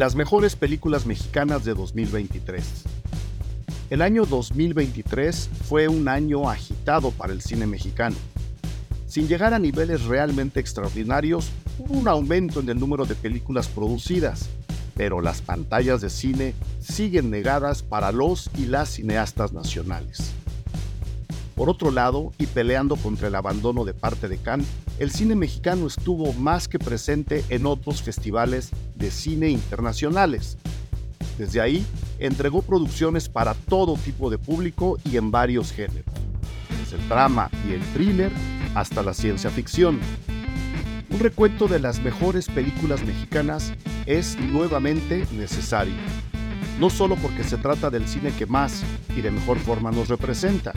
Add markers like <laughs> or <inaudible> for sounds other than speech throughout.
Las mejores películas mexicanas de 2023. El año 2023 fue un año agitado para el cine mexicano. Sin llegar a niveles realmente extraordinarios, hubo un aumento en el número de películas producidas, pero las pantallas de cine siguen negadas para los y las cineastas nacionales. Por otro lado, y peleando contra el abandono de parte de Cannes, el cine mexicano estuvo más que presente en otros festivales de cine internacionales. Desde ahí, entregó producciones para todo tipo de público y en varios géneros, desde el drama y el thriller hasta la ciencia ficción. Un recuento de las mejores películas mexicanas es nuevamente necesario, no solo porque se trata del cine que más y de mejor forma nos representa,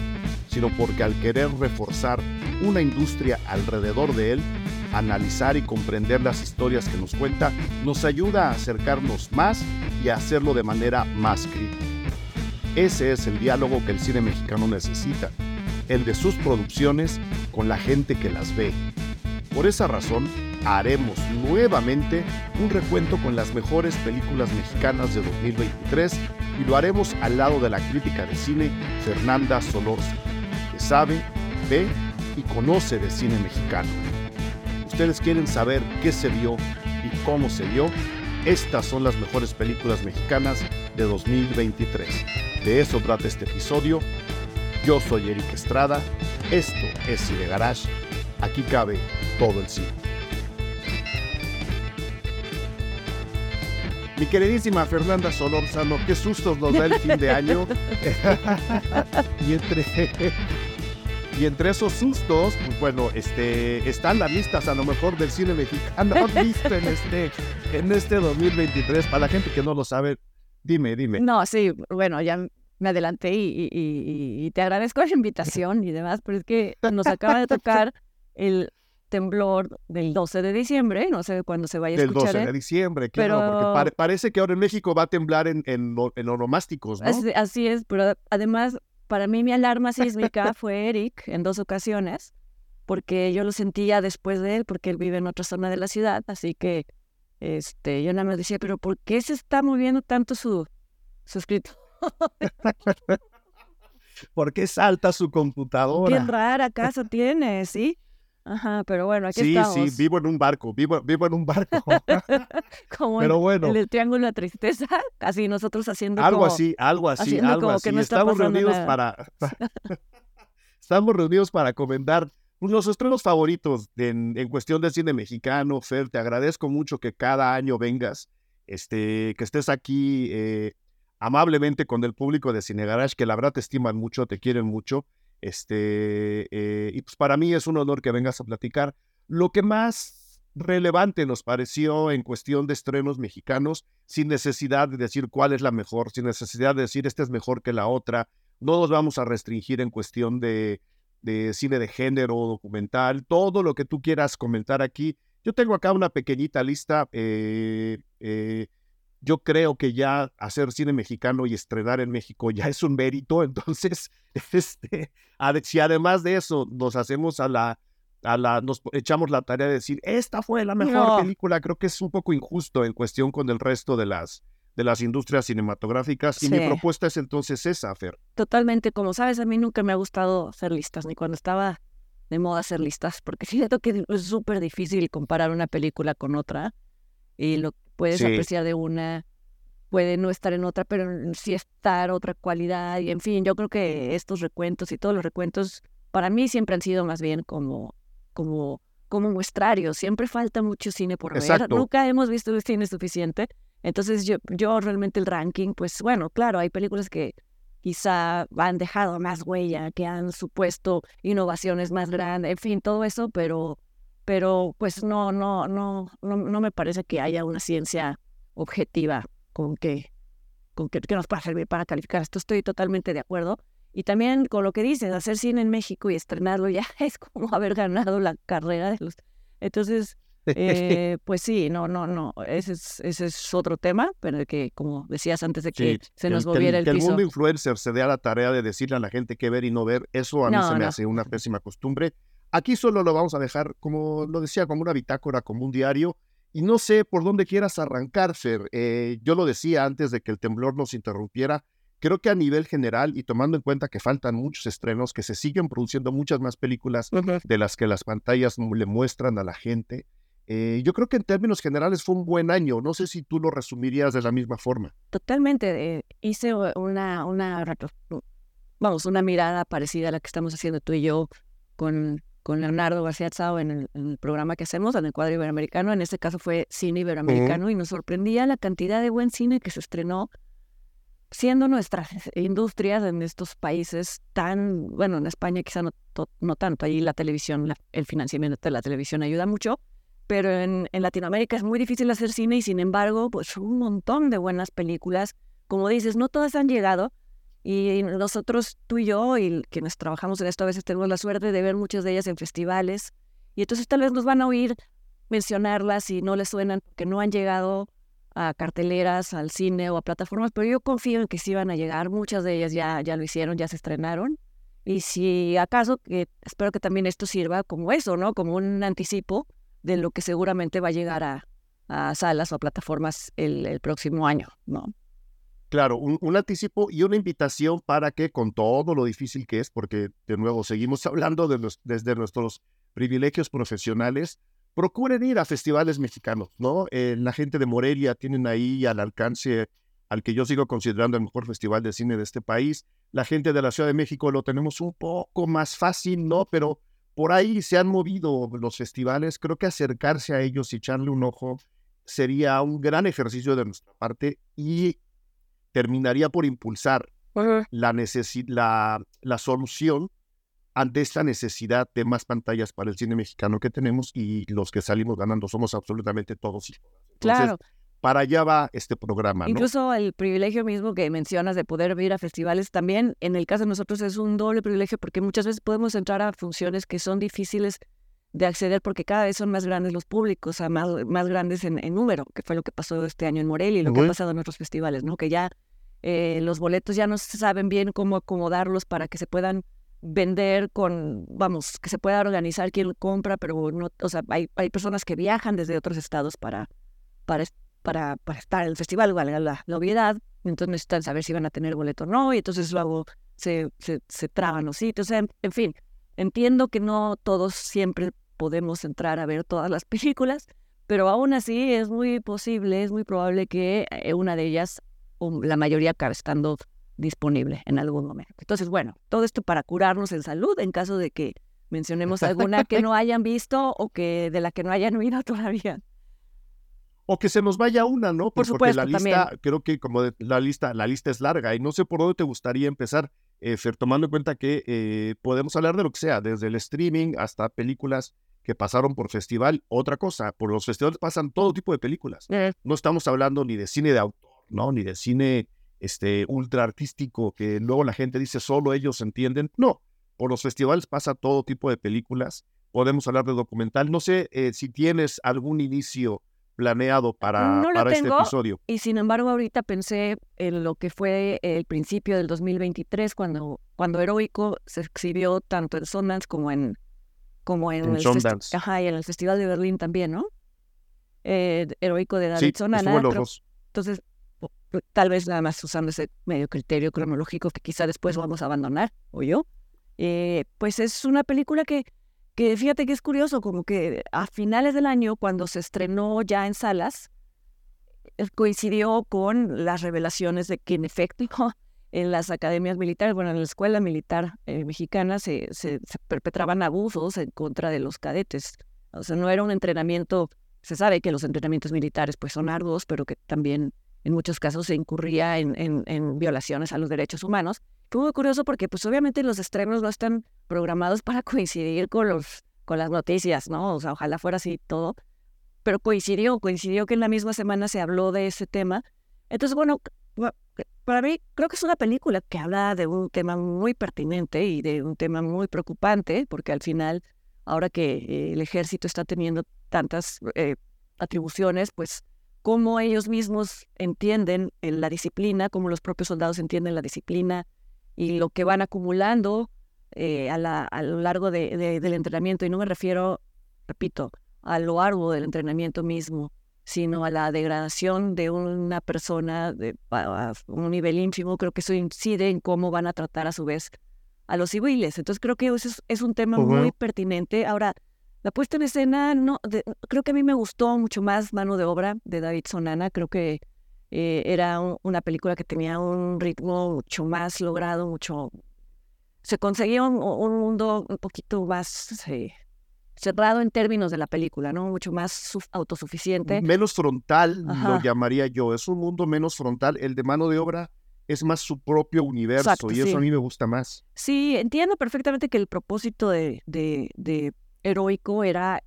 sino porque al querer reforzar una industria alrededor de él, analizar y comprender las historias que nos cuenta nos ayuda a acercarnos más y a hacerlo de manera más crítica. Ese es el diálogo que el cine mexicano necesita, el de sus producciones con la gente que las ve. Por esa razón, haremos nuevamente un recuento con las mejores películas mexicanas de 2023 y lo haremos al lado de la crítica de cine Fernanda Solorza sabe, ve y conoce de cine mexicano. Ustedes quieren saber qué se vio y cómo se vio. Estas son las mejores películas mexicanas de 2023. De eso trata este episodio. Yo soy Eric Estrada. Esto es Cine Garage. Aquí cabe todo el cine. Mi queridísima Fernanda Solórzano, qué sustos nos da el fin de año. <laughs> y entre y entre esos sustos, pues bueno, este, están las listas a lo mejor del cine mexicano <laughs> visto en este, en este 2023. Para la gente que no lo sabe, dime, dime. No, sí, bueno, ya me adelanté y, y, te agradezco la invitación y demás, pero es que nos acaba de tocar el temblor del 12 de diciembre, no sé cuándo se vaya a escuchar. El 12 de ¿eh? diciembre, claro, pero... porque parece que ahora en México va a temblar en, en, en onomásticos, ¿no? así es, pero además para mí mi alarma sísmica <laughs> fue Eric en dos ocasiones, porque yo lo sentía después de él, porque él vive en otra zona de la ciudad, así que este, yo nada más decía, pero ¿por qué se está moviendo tanto su, su escritorio? <laughs> ¿Por qué salta su computadora? Bien rara <laughs> casa tiene, ¿sí? Ajá, pero bueno, aquí sí, estamos. Sí, sí, vivo en un barco, vivo, vivo en un barco. <laughs> como pero en, bueno. el triángulo de la tristeza, casi nosotros haciendo algo como, así, algo así, algo así. No estamos reunidos para, <laughs> <laughs> estamos reunidos para comentar los estrenos favoritos en, en, cuestión de cine mexicano. Fer, te agradezco mucho que cada año vengas, este, que estés aquí eh, amablemente con el público de Cine Garage, que la verdad te estiman mucho, te quieren mucho. Este, eh, y pues para mí es un honor que vengas a platicar. Lo que más relevante nos pareció en cuestión de estrenos mexicanos, sin necesidad de decir cuál es la mejor, sin necesidad de decir esta es mejor que la otra. No nos vamos a restringir en cuestión de, cine de género, documental, todo lo que tú quieras comentar aquí. Yo tengo acá una pequeñita lista. Eh, eh, yo creo que ya hacer cine mexicano y estrenar en México ya es un mérito. Entonces, <laughs> este, si además de eso nos hacemos a la, a la, nos echamos la tarea de decir, esta fue la mejor película, creo que es un poco injusto en cuestión con el resto de las, de las industrias cinematográficas. Y mi propuesta es entonces esa, Fer. Totalmente, como sabes, a mí nunca me ha gustado hacer listas, ni cuando estaba de moda hacer listas, porque <laughs> siento que es súper difícil comparar una película con otra y lo puedes apreciar de una, puede no estar en otra, pero sí estar otra cualidad. Y en fin, yo creo que estos recuentos y todos los recuentos para mí siempre han sido más bien como, como, como muestrarios. Siempre falta mucho cine por ver. Nunca hemos visto cine suficiente. Entonces yo, yo realmente el ranking, pues bueno, claro, hay películas que quizá han dejado más huella, que han supuesto innovaciones más grandes, en fin, todo eso, pero pero pues no, no, no, no, no me parece que haya una ciencia objetiva con que, con que, nos pueda servir para calificar. Esto estoy totalmente de acuerdo. Y también con lo que dices, hacer cine en México y estrenarlo ya <laughs> es como haber ganado la carrera de los... Entonces, <laughs> eh, pues sí, no, no, no, ese es, ese es otro tema, pero que como decías antes de que se nos moviera el, que el, el mundo influencer se dé a la tarea de decirle a la gente qué ver y no ver, eso a mí se me hace una pésima costumbre. Aquí solo lo vamos a dejar, como lo decía, como una bitácora, como un diario. Y no sé por dónde quieras arrancar, Fer. Eh, yo lo decía antes de que el temblor nos interrumpiera. Creo que a nivel general y tomando en cuenta que faltan muchos estrenos, que se siguen produciendo muchas más películas de las que las pantallas le muestran a la gente, eh, yo creo que en términos generales fue un buen año. No sé si tú lo resumirías de la misma forma. Totalmente. Eh, hice una, una, vamos, una mirada parecida a la que estamos haciendo tú y yo con con Leonardo García Tsao en el, programa que hacemos, en el cuadro iberoamericano. En este caso fue cine iberoamericano y nos sorprendía la cantidad de buen cine que se estrenó siendo nuestras <laughs> industrias en estos países tan, bueno, en España quizá no, no tanto, ahí la televisión, el financiamiento de la televisión ayuda mucho, pero en, en, Latinoamérica es muy difícil hacer cine y sin embargo, pues un montón de buenas películas. Como dices, no todas han llegado, y nosotros, tú y yo, y quienes trabajamos en esto, a veces tenemos la suerte de ver muchas de ellas en festivales. Y entonces tal vez nos van a oír mencionarlas y no les suenan porque no han llegado a carteleras, al cine o a plataformas, pero yo confío en que sí van a llegar. Muchas de ellas ya, ya lo hicieron, ya se estrenaron. Y si acaso, que espero que también esto sirva como eso, ¿no? Como un anticipo de lo que seguramente va a llegar a, a salas o a plataformas el, el próximo año, ¿no? Claro, un, anticipo y una invitación para que con todo lo difícil que es, porque de nuevo seguimos <laughs> hablando de desde nuestros privilegios profesionales, procuren ir a festivales mexicanos, ¿no? Eh, la gente de Morelia tienen ahí al alcance al que yo sigo considerando el mejor festival de cine de este país. La gente de la Ciudad de México lo tenemos un poco más fácil, ¿no? Pero por ahí se han movido los festivales. Creo que acercarse a ellos y echarle un ojo sería un gran ejercicio de nuestra parte y terminaría por impulsar la, la, la solución ante esta necesidad de más pantallas para el cine mexicano que tenemos y los que salimos ganando somos absolutamente todos. claro. Para allá va este programa. Incluso el privilegio mismo que mencionas de poder ir a festivales también, en el caso de nosotros es un doble privilegio porque muchas veces podemos entrar a funciones que son difíciles de acceder porque cada vez son más grandes los públicos, más, más grandes en, número, que fue lo que pasó este año en Morelia y lo que ha pasado en otros festivales, ¿no? Que ya eh, los boletos ya no se saben bien cómo acomodarlos para que se puedan vender con, vamos, que se pueda organizar quién compra, pero no, o sea, hay, hay personas que viajan desde otros estados para, para, para, para estar en el festival, valga la, la, obviedad, entonces necesitan saber si van a tener boleto o no, y entonces luego se, se, se traban los sitios, en, en fin, entiendo que no todos siempre podemos entrar a ver todas las películas, pero aún así es muy posible, es muy probable que eh, una de ellas, o la mayoría, acabe estando disponible en algún momento. Entonces, bueno, todo esto para curarnos en salud en caso de que mencionemos alguna que no hayan visto o que de la que no hayan oído todavía. O que se nos vaya una, ¿no? Por supuesto, Porque la lista, creo que como la lista, la lista es larga y no sé por dónde te gustaría empezar, eh, Fer, tomando en cuenta que eh, podemos hablar de lo que sea, desde el streaming hasta películas que pasaron por festival. Otra cosa, por los festivales pasan todo tipo de películas. No estamos hablando ni de cine de autor, ¿no? Ni de cine este, ultra artístico que luego la gente dice solo ellos entienden. No, por los festivales pasa todo tipo de películas. Podemos hablar de documental. No sé eh, si tienes algún inicio planeado para, para este episodio. Y sin embargo, ahorita pensé en lo que fue el principio del 2023, cuando, cuando Heroico se exhibió tanto en Sundance como en, como en, el, Ajá, y en el Festival de Berlín también, ¿no? Eh, heroico de David sí, Entonces, tal vez nada más usando ese medio criterio cronológico que quizá después vamos a abandonar, o yo, eh, pues es una película que, que fíjate que es curioso, como que a finales del año, cuando se estrenó ya en salas, eh, coincidió con las revelaciones de que en efecto en las academias militares, bueno, en la escuela militar eh, mexicana se, se, perpetraban abusos en contra de los cadetes. O sea, no era un entrenamiento, se sabe que los entrenamientos militares pues son arduos, pero que también en muchos casos se incurría en, en, violaciones a los derechos humanos. Fue muy curioso porque pues obviamente los estrenos no están programados para <laughs> coincidir con, los, con las noticias, ¿no? O sea, ojalá fuera así todo, pero coincidió, coincidió que en la misma semana se habló de ese tema. Entonces, bueno, para mí creo que es una película que habla de un tema muy pertinente y de un tema muy preocupante, porque al final, ahora que el ejército está teniendo tantas eh, atribuciones, pues cómo ellos mismos entienden la disciplina, cómo los propios soldados entienden la disciplina y lo que van acumulando eh, a, la, a, lo largo de, del entrenamiento. Y no me refiero, repito, a lo arduo del entrenamiento mismo sino a la degradación de una persona de, a un nivel ínfimo, creo que eso incide en cómo van a tratar a su vez a los civiles. Entonces creo que eso es, un tema muy pertinente. Ahora, la puesta en escena, no, creo que a mí me gustó mucho más Mano de Obra de David Sonana. Creo que eh, era una película que tenía un ritmo mucho más logrado, mucho... Se conseguía un, mundo un poquito más eh, cerrado en términos de la película, ¿no? Mucho más autosuficiente. Menos frontal, lo llamaría yo. Es un mundo menos frontal. El de Mano de Obra es más su propio universo y eso a mí me gusta más. Sí, entiendo perfectamente que el propósito de, de, Heroico era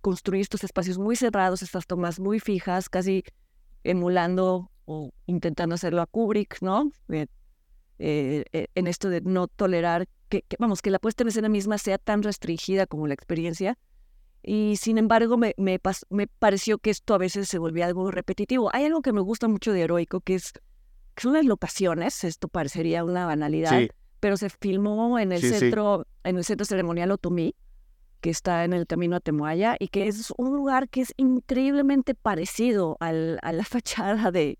construir estos espacios muy cerrados, estas tomas muy fijas, casi emulando o intentando hacerlo a Kubrick, ¿no? Eh, eh, eh, en esto de no tolerar que, vamos, que la puesta en escena misma sea tan restringida como la experiencia. Y sin embargo, me, me, me pareció que esto a veces se volvía algo repetitivo. Hay algo que me gusta mucho de Heroico, que es que son las locaciones, esto parecería una banalidad, pero se filmó en el centro, en el centro ceremonial Otomí, que está en el camino a Temuaya, y que es un lugar que es increíblemente parecido al, a la <laughs> fachada de,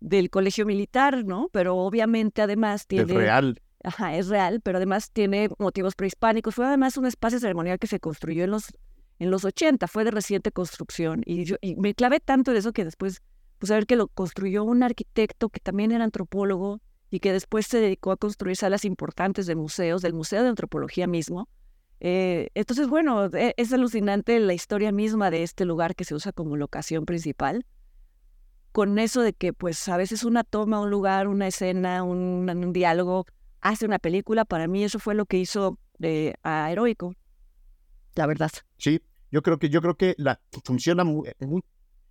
del colegio militar, ¿no? Pero obviamente además tiene... Es real. Ajá, es real, pero además tiene motivos prehispánicos. Fue además un espacio ceremonial que se construyó en los, en los 80, fue de reciente construcción. Y, yo, y me clavé tanto en eso que después pues a ver que lo construyó un arquitecto que también era antropólogo y que después se dedicó a construir salas importantes de museos, del Museo de Antropología mismo. Eh, entonces, bueno, e, es alucinante la historia misma de este lugar que se usa como locación principal, con eso de que pues a veces una toma, un lugar, una escena, un, diálogo, hace una película, para mí eso fue lo que hizo eh, a Heroico, la verdad. Sí, yo creo que, yo creo que la, funciona muy,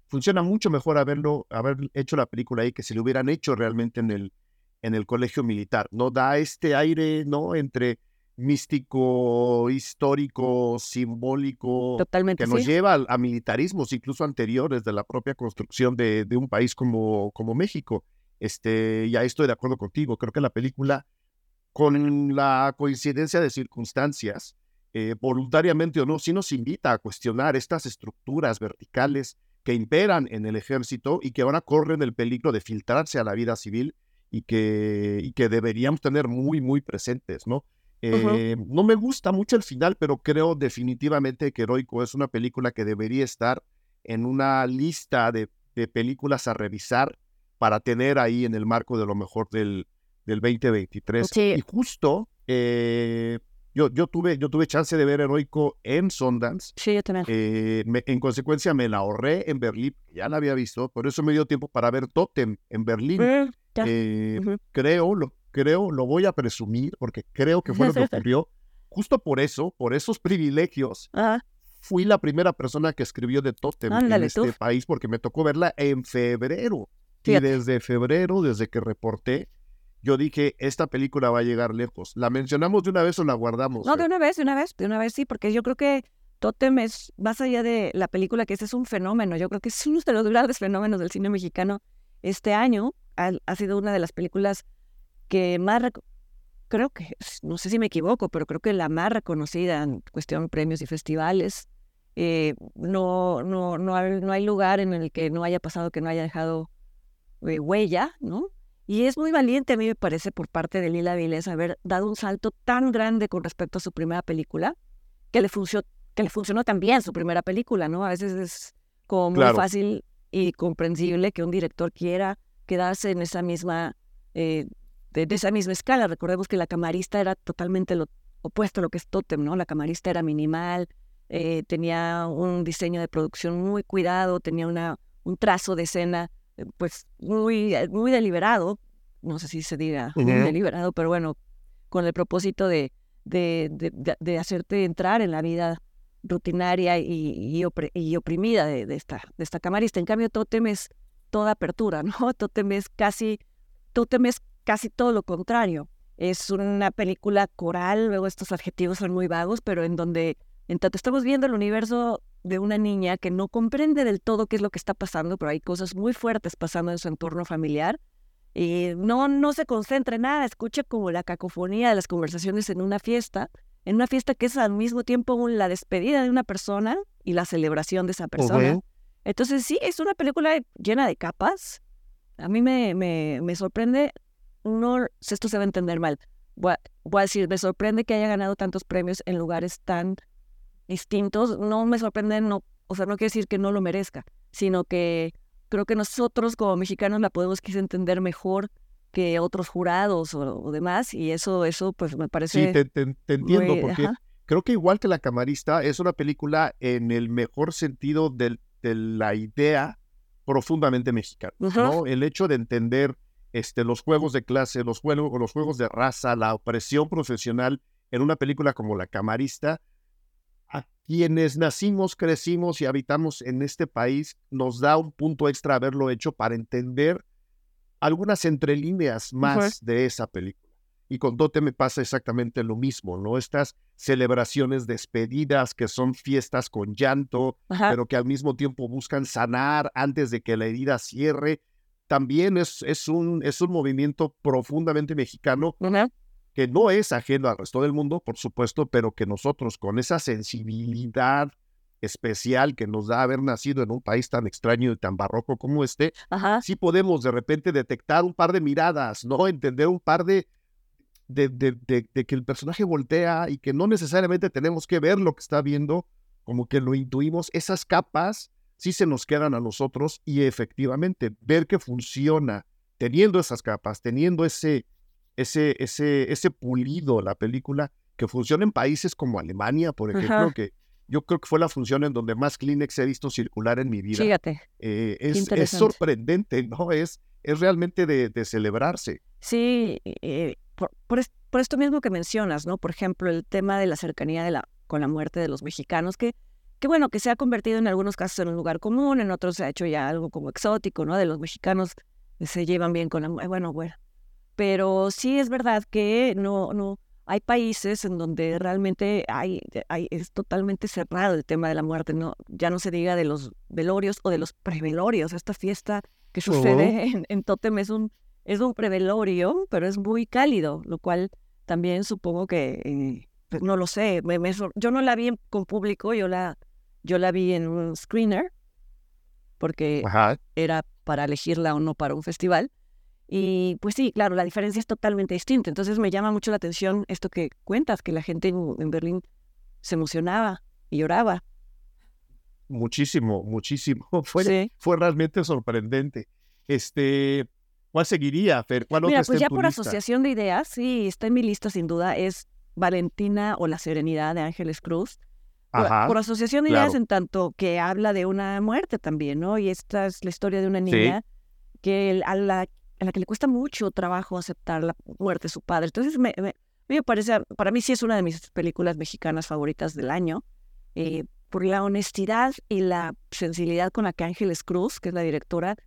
funciona mucho mejor haberlo, haber hecho la película ahí que si lo hubieran hecho realmente en el, en el colegio militar. No da este aire, ¿no? Entre místico, histórico, simbólico, Totalmente, que nos lleva a, militarismos incluso anteriores de la propia construcción de, de, un país como, como México. Este, ya estoy de acuerdo contigo. Creo que la película, con la coincidencia de circunstancias, eh, voluntariamente o no, sí nos invita a cuestionar estas estructuras verticales que imperan en el ejército y que ahora corren el peligro de filtrarse a la vida civil y que, y que deberíamos tener muy, muy presentes, ¿no? Eh, no me gusta mucho el final, pero creo definitivamente que Heroico es una película que debería estar en una lista de, películas a revisar para tener ahí en el marco de lo mejor del, del 2023. Y justo eh, yo, yo, tuve, yo tuve chance de ver Heroico en Sundance. Sí, yo también. Eh, en consecuencia, me la ahorré en Berlín, ya la había visto, por eso me dio tiempo para ver Totem en Berlín. Mm, eh, creo, lo, creo, lo voy a presumir, porque creo que fue lo que <laughs> ocurrió. Justo por eso, por esos privilegios, fui la primera persona que escribió de Totem en este país, porque me tocó verla en febrero. Y desde febrero, desde que reporté, yo dije, esta película va a llegar lejos. ¿La mencionamos de una vez o la guardamos? No, de una vez, de una vez, de una vez sí, porque yo creo que Totem es, más allá de la película, que ese es un fenómeno, yo creo que es <laughs> uno de los grandes fenómenos del cine mexicano este año. Ha, sido una de las películas que más, creo que, no sé si me equivoco, pero creo que la más reconocida en cuestión de premios y festivales. Eh, no, no, no, hay, no hay lugar en el que no haya pasado, que no haya dejado eh, huella, ¿no? Y es muy valiente, a mí me parece, por parte de Lila Viles haber dado un salto tan grande con respecto a su primera película, que le, funcionó, que le funcionó tan bien su primera película, ¿no? A veces es como muy fácil y comprensible que un director quiera quedarse en esa misma, eh, de, esa misma escala. Recordemos que la camarista era totalmente lo opuesto a lo que es Totem, ¿no? La camarista era minimal, eh, tenía un diseño de producción muy cuidado, tenía una, un trazo de escena pues muy, eh, muy deliberado, no sé si se diga muy deliberado, pero bueno, con el propósito de, de, de, hacerte entrar en la vida rutinaria y, y, oprimida de, esta, de esta camarista. En cambio, Totem es toda apertura, <laughs> ¿no? Totem es casi, Totem es casi todo lo contrario. Es una película coral, luego estos adjetivos son muy vagos, pero en donde en tanto estamos viendo el universo de una niña que no comprende del todo qué es lo que está pasando, pero hay cosas muy fuertes pasando en su entorno familiar. Y no, no se concentra en nada, escucha como la cacofonía de las conversaciones en una fiesta, en una fiesta que es al mismo tiempo la despedida de una persona y la celebración de esa persona. Entonces sí, es una película llena de capas. A mí me, me, me sorprende, no, esto se va a entender mal, voy a, decir, me sorprende que haya ganado tantos premios en lugares tan distintos. No me sorprende, no, o sea, no quiere decir que no lo merezca, sino que creo que nosotros como mexicanos la podemos quizá entender mejor que otros jurados o, demás, y eso, eso pues me parece... Sí, te, entiendo, porque creo que igual que La Camarista es una película en el mejor sentido de la idea profundamente mexicana, ¿no? El hecho de entender este, los juegos de clase, los, juegos, los juegos de raza, la opresión profesional en una película como La Camarista, quienes nacimos, crecimos y habitamos en este país, nos da un punto extra haberlo hecho para entender algunas entrelíneas más de esa película. Y con Dote me pasa exactamente lo mismo, ¿no? Estas celebraciones despedidas que son fiestas con llanto, pero que al mismo tiempo buscan sanar antes de que la herida cierre también es, es, un, es un movimiento profundamente mexicano que no es ajeno al resto del mundo, por supuesto, pero que nosotros con esa sensibilidad especial que nos da haber nacido en un país tan extraño y tan barroco como este, sí podemos de repente detectar un par de miradas, ¿no? Entender un par de de, de, de, que el personaje voltea y que no necesariamente tenemos que ver lo que está viendo, como que lo intuimos, esas capas sí se nos quedan a nosotros y efectivamente ver que funciona teniendo esas capas, teniendo ese, ese, ese, ese pulido la película, que funciona en países como Alemania, por ejemplo, que yo creo que fue la función en donde más Kleenex he visto circular en mi vida. Fíjate. Eh, es, sorprendente, ¿no? Es, es realmente de, celebrarse. Sí, eh, por, por, esto mismo que mencionas, ¿no? Por ejemplo, el tema de la cercanía de la, con la muerte de los mexicanos, que que bueno, que se ha convertido en algunos casos en un lugar común, en otros se ha hecho ya algo como exótico, ¿no? De los mexicanos se llevan bien con la... Bueno, bueno. Pero sí es verdad que no, no, hay países en donde realmente hay, hay, es totalmente cerrado el tema de la muerte, no, ya no se diga de los velorios o de los prevelorios, esta fiesta que sucede <laughs> en, en, Totem es un, es un prevelorio, pero es muy cálido, lo cual también supongo que, eh, pues, no lo sé, me, yo no la vi con público, yo la, yo la vi en un screener porque era para elegirla o no para un festival. Y pues sí, claro, la diferencia es totalmente distinta. Entonces me llama mucho la atención esto que cuentas, que la gente en, Berlín se emocionaba y lloraba. Muchísimo, muchísimo. <laughs> Fue, fue realmente sorprendente. Este, ¿Cuál seguiría, Fer? ¿Cuál Mira, pues ya por asociación de ideas, sí, está en mi lista sin duda, es Valentina o La Serenidad de Ángeles Cruz por, asociación de ideas en tanto que habla de una muerte también, ¿no? Y esta es la historia de una niña que a la, a la que le cuesta mucho trabajo aceptar la muerte de su padre. Entonces, me, me, parece, para mí sí es una de mis películas mexicanas favoritas del año, eh, por la honestidad y la sensibilidad con la que Ángeles Cruz, que es la directora,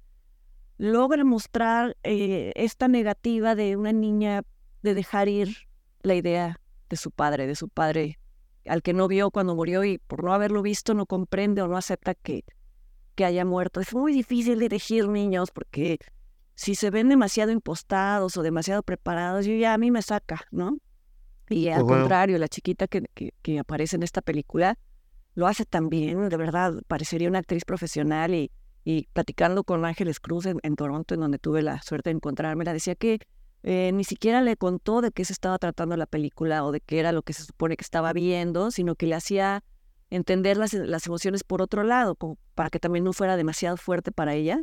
logra mostrar eh, esta negativa de una niña de dejar ir la idea de su padre, de su padre al que no vio cuando murió y por no haberlo visto no comprende o no acepta que, que haya muerto. Es muy difícil elegir niños porque si se ven demasiado impostados o demasiado preparados, yo ya a mí me saca, ¿no? Y al contrario, la chiquita que, que, aparece en esta película lo hace también, de verdad, parecería una actriz profesional y, y platicando con Ángeles Cruz en, en Toronto, en donde tuve la suerte de encontrarme, la decía que eh, ni siquiera le contó de qué se estaba tratando la película o de qué era lo que se supone que estaba viendo, sino que le hacía entender las, las emociones por otro lado, como para que también no fuera demasiado fuerte para ella.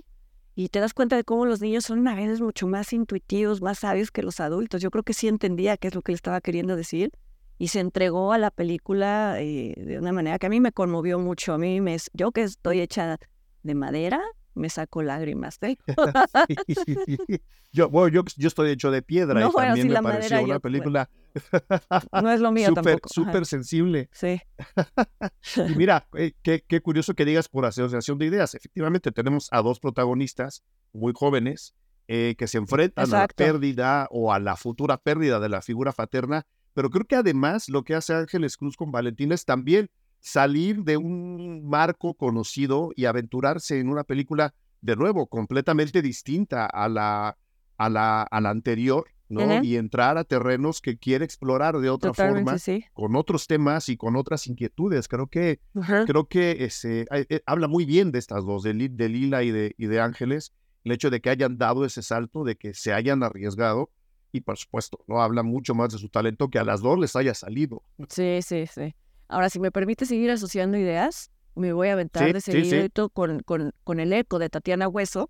Y te das cuenta de cómo los niños son a veces mucho más intuitivos, más sabios que los adultos. Yo creo que sí entendía qué es lo que le estaba queriendo decir y se entregó a la película eh, de una manera que a mí me conmovió mucho. A mí me, yo que estoy hecha de madera, me saco lágrimas. ¿eh? <laughs> yo, bueno, yo, yo, estoy hecho de piedra y también me pareció una película no es lo mío super, tampoco. Súper sensible. Sí. <laughs> y mira, eh, qué, qué, curioso que digas por asociación de ideas. Efectivamente, tenemos a dos protagonistas muy jóvenes eh, que se enfrentan a la pérdida o a la futura pérdida de la figura paterna, pero creo que además lo que hace Ángeles Cruz con Valentina es también salir de un marco conocido y aventurarse en una película, de nuevo, completamente distinta a la, a la, a la anterior, ¿no? Y entrar a terrenos que quiere explorar de otra forma, sí. con otros temas y con otras inquietudes. Creo que, creo que ese, eh, habla muy bien de estas dos, de, de Lila y de, y de Ángeles, el hecho de que hayan dado ese salto, de que se hayan arriesgado y por supuesto, no habla mucho más de su talento que a las dos les haya salido. Sí, sí, sí. Ahora, si me permite seguir asociando ideas, me voy a aventar de seguido Con, con, con, el eco de Tatiana Hueso,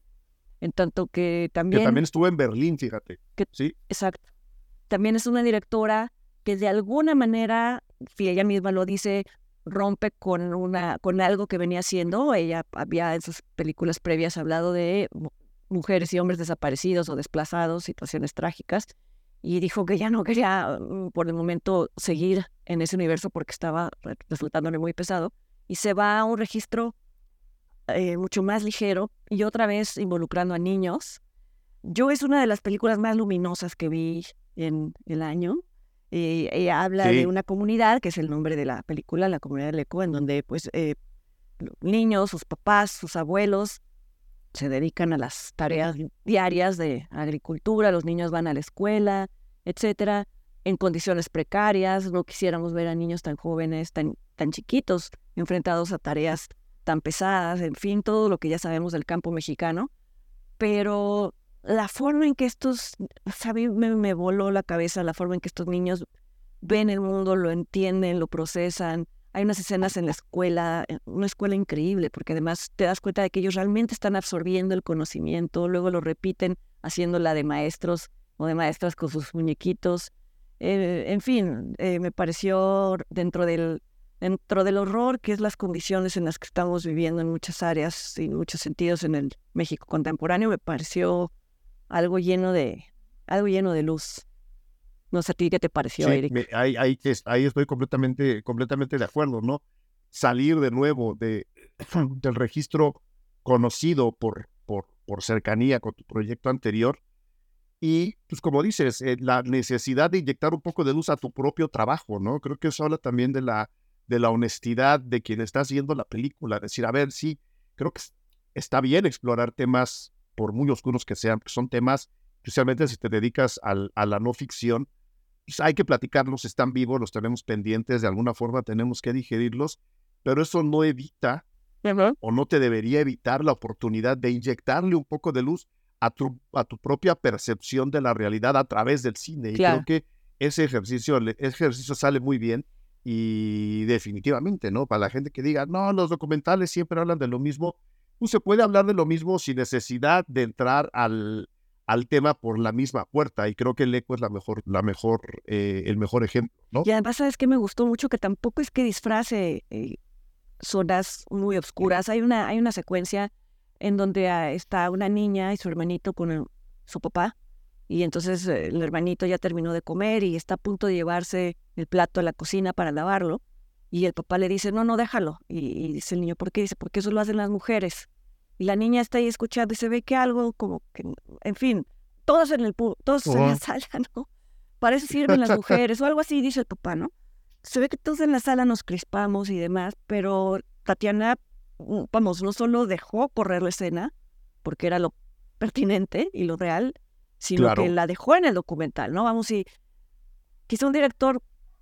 en tanto que también... Que también estuvo en Berlín, fíjate. sí. Exacto. También es una directora que de alguna manera, si ella misma lo dice, rompe con una con algo que venía haciendo. Ella había en sus películas previas hablado de mujeres y hombres desaparecidos o desplazados, situaciones trágicas, y dijo que ya no quería mm, por el momento seguir en ese universo porque estaba resultándole muy pesado, y se va a un registro eh, mucho más ligero y otra vez involucrando a niños. Yo es una de las películas más luminosas que vi en el año. y ella habla de una comunidad, que es el nombre de la película, la comunidad del eco, en donde pues eh, niños, sus papás, sus abuelos se dedican a las tareas diarias de agricultura, los niños van a la escuela, etcétera, en condiciones precarias. No quisiéramos ver a niños tan jóvenes, tan, tan chiquitos, enfrentados a tareas tan pesadas, en fin, todo lo que ya sabemos del campo mexicano. Pero la forma en que estos. Me, me voló la cabeza la forma en que estos niños ven el mundo, lo entienden, lo procesan, hay unas escenas en la escuela, eh, una escuela increíble, porque además te das cuenta de que ellos realmente están absorbiendo el conocimiento, luego lo repiten haciéndola de maestros o de maestras con sus muñequitos. Eh, en fin, eh, me pareció dentro del, dentro del horror, que es las condiciones en las que estamos viviendo en muchas áreas y en muchos sentidos en el México contemporáneo, me pareció algo lleno de, algo lleno de luz. No sé a ti qué te pareció, Eric. ahí, ahí, estoy completamente, completamente de acuerdo, ¿no? Salir de nuevo de, <clears throat> del registro conocido por, por, por cercanía con tu proyecto anterior y, pues como dices, eh, la necesidad de inyectar un poco de luz a tu propio trabajo, ¿no? Creo que eso habla también de la, de la honestidad de quien está haciendo la película. Decir, a ver, sí, creo que está bien explorar temas, por muy oscuros que sean, que son temas, especialmente si te dedicas al, a la no ficción, pues, hay que platicarlos, están vivos, los tenemos pendientes, de alguna forma tenemos que digerirlos, pero eso no evita o no te debería evitar la oportunidad de inyectarle un poco de luz a tu, a tu propia percepción de la realidad a través del cine. Y creo que ese ejercicio, ese ejercicio sale muy bien y definitivamente, ¿no? Para la gente que diga, no, los documentales siempre hablan de lo mismo, pues se puede hablar de lo mismo sin necesidad de entrar al, al tema por la misma puerta y creo que el eco es la mejor, la mejor, eh, el mejor ejemplo, ¿no? Y además sabes que me gustó mucho que tampoco es que disfrace eh, zonas muy oscuras. Hay una, hay una secuencia en donde ah, está una niña y su hermanito con su papá y entonces eh, el hermanito ya terminó de comer y está a punto de llevarse el plato a la cocina para lavarlo y el papá le dice no no déjalo y, y dice el niño ¿por qué? dice porque eso lo hacen las mujeres y la niña está ahí escuchando y se ve que algo como que, en fin, todos en el todos en la sala, <laughs> ¿no? Para eso sirven las mujeres o algo así, dice el papá, ¿no? Se ve que todos en la sala nos crispamos y demás, pero Tatiana, vamos, no solo dejó correr la escena, porque era lo pertinente y lo real, sino que la dejó en el documental, ¿no? Vamos, y quizá un director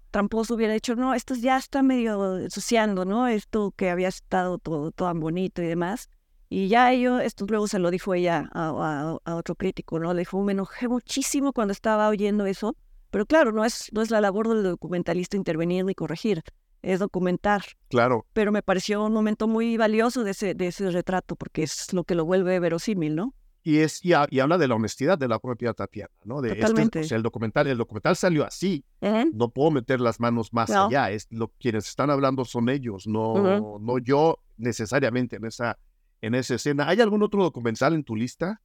tramposo hubiera dicho, no, esto ya está medio ensuciando, ¿no? Esto que había estado todo, todo tan bonito y demás. Y ya ello, esto luego se lo dijo ella a, otro crítico, ¿no? Le dijo, me enojé muchísimo cuando estaba oyendo eso, pero claro, no es, no es la labor del documentalista intervenir ni corregir, es documentar. Claro. Pero me pareció un momento muy valioso de ese, de ese retrato, porque es lo que lo vuelve verosímil, ¿no? Y, es, y, habla de la honestidad de la propia Tatiana, ¿no? De Totalmente. el documental, el documental salió así. No puedo meter las manos más allá. Es lo, quienes están hablando son ellos, no, no yo necesariamente en esa en esa escena. ¿Hay algún otro documental en tu lista?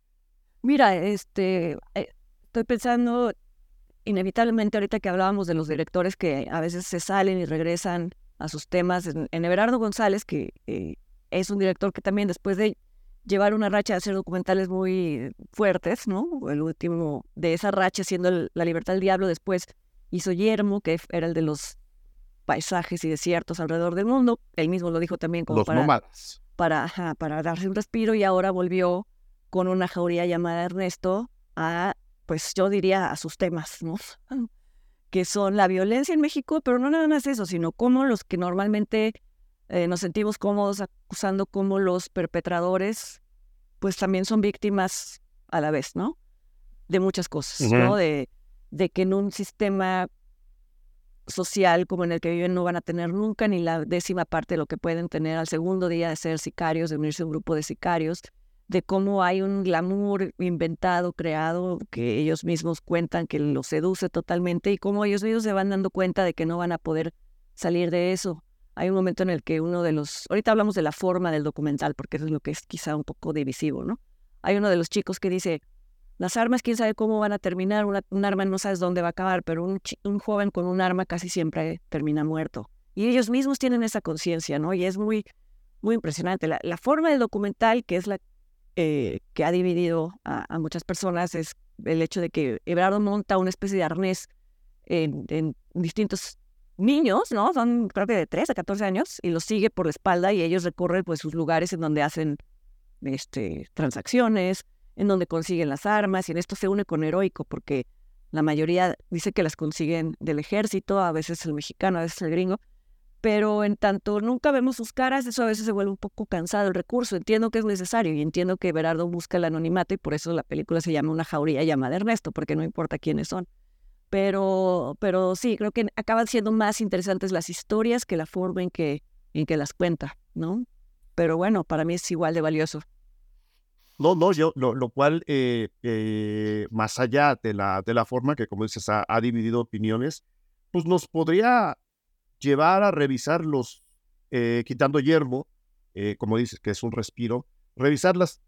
Mira, este, eh, estoy pensando inevitablemente ahorita que hablábamos de los directores que a veces se salen y regresan a sus temas. En, Everardo González, que eh, es un director que también después de llevar una racha de hacer documentales muy fuertes, ¿no? El último de esa racha siendo La Libertad del Diablo, después hizo Yermo, que era el de los paisajes y desiertos alrededor del mundo. Él mismo lo dijo también como los nómadas para, para darse un respiro y ahora volvió con una jauría llamada Ernesto a pues yo diría a sus temas, ¿no? <laughs> que son la violencia en México, pero no nada más eso, sino cómo los que normalmente eh, nos sentimos cómodos acusando como los perpetradores, pues también son víctimas a la vez, ¿no? De muchas cosas, ¿no? De, de que en un sistema social como en el que viven no van a tener nunca ni la décima parte de lo que pueden tener al segundo día de ser sicarios, de unirse a un grupo de sicarios, de cómo hay un glamour inventado, creado, que ellos mismos cuentan que los seduce totalmente y cómo ellos mismos se van dando cuenta de que no van a poder salir de eso. Hay un momento en el que uno de los, ahorita hablamos de la forma del documental, porque eso es lo que es quizá un poco divisivo, ¿no? Hay uno de los chicos que dice, las armas, quién sabe cómo van a terminar, un arma no sabes dónde va a acabar, pero un, un joven con un arma casi siempre termina muerto. Y ellos mismos tienen esa conciencia, ¿no? Y es muy, muy impresionante. La, la forma del documental, que es la eh, que ha dividido a, muchas personas es el hecho de que Ebrardo monta una especie de arnés en, distintos niños, ¿no? Son creo que de 3 a 14 años y los sigue por la espalda y ellos recorren pues sus lugares en donde hacen este, transacciones, en donde consiguen las armas y en esto se une con Heroico porque la mayoría dice que las consiguen del ejército, a veces el mexicano, a veces el gringo, pero en tanto nunca vemos sus caras, eso a veces se vuelve un poco cansado el recurso. Entiendo que es necesario y entiendo que Berardo busca el anonimato y por eso la película se llama Una jauría llamada Ernesto, porque no importa quiénes son. Pero, pero sí, creo que acaban siendo más interesantes las historias que la forma en que, en que las cuenta, ¿no? Pero bueno, para mí es igual de valioso. No, no, yo, lo, cual, eh, eh, más allá de la, de la forma que, como dices, ha, ha dividido opiniones, pues nos podría llevar a revisar los, eh, quitando yermo, eh, como dices, que es un respiro, revisar las,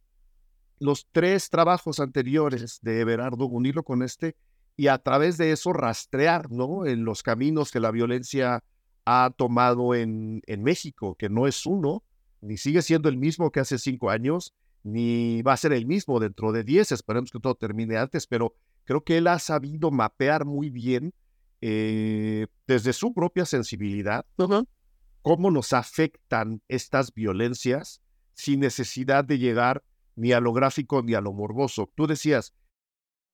los tres trabajos anteriores de Everardo, unirlo con este y a través de eso rastrear ¿no? en los caminos que la violencia ha tomado en, en México, que no es uno, ni sigue siendo el mismo que hace cinco años, ni va a ser el mismo dentro de diez, esperemos que todo termine antes, pero creo que él ha sabido mapear muy bien eh, desde su propia sensibilidad, cómo nos afectan estas violencias sin necesidad de llegar ni a lo gráfico ni a lo morboso. Tú decías,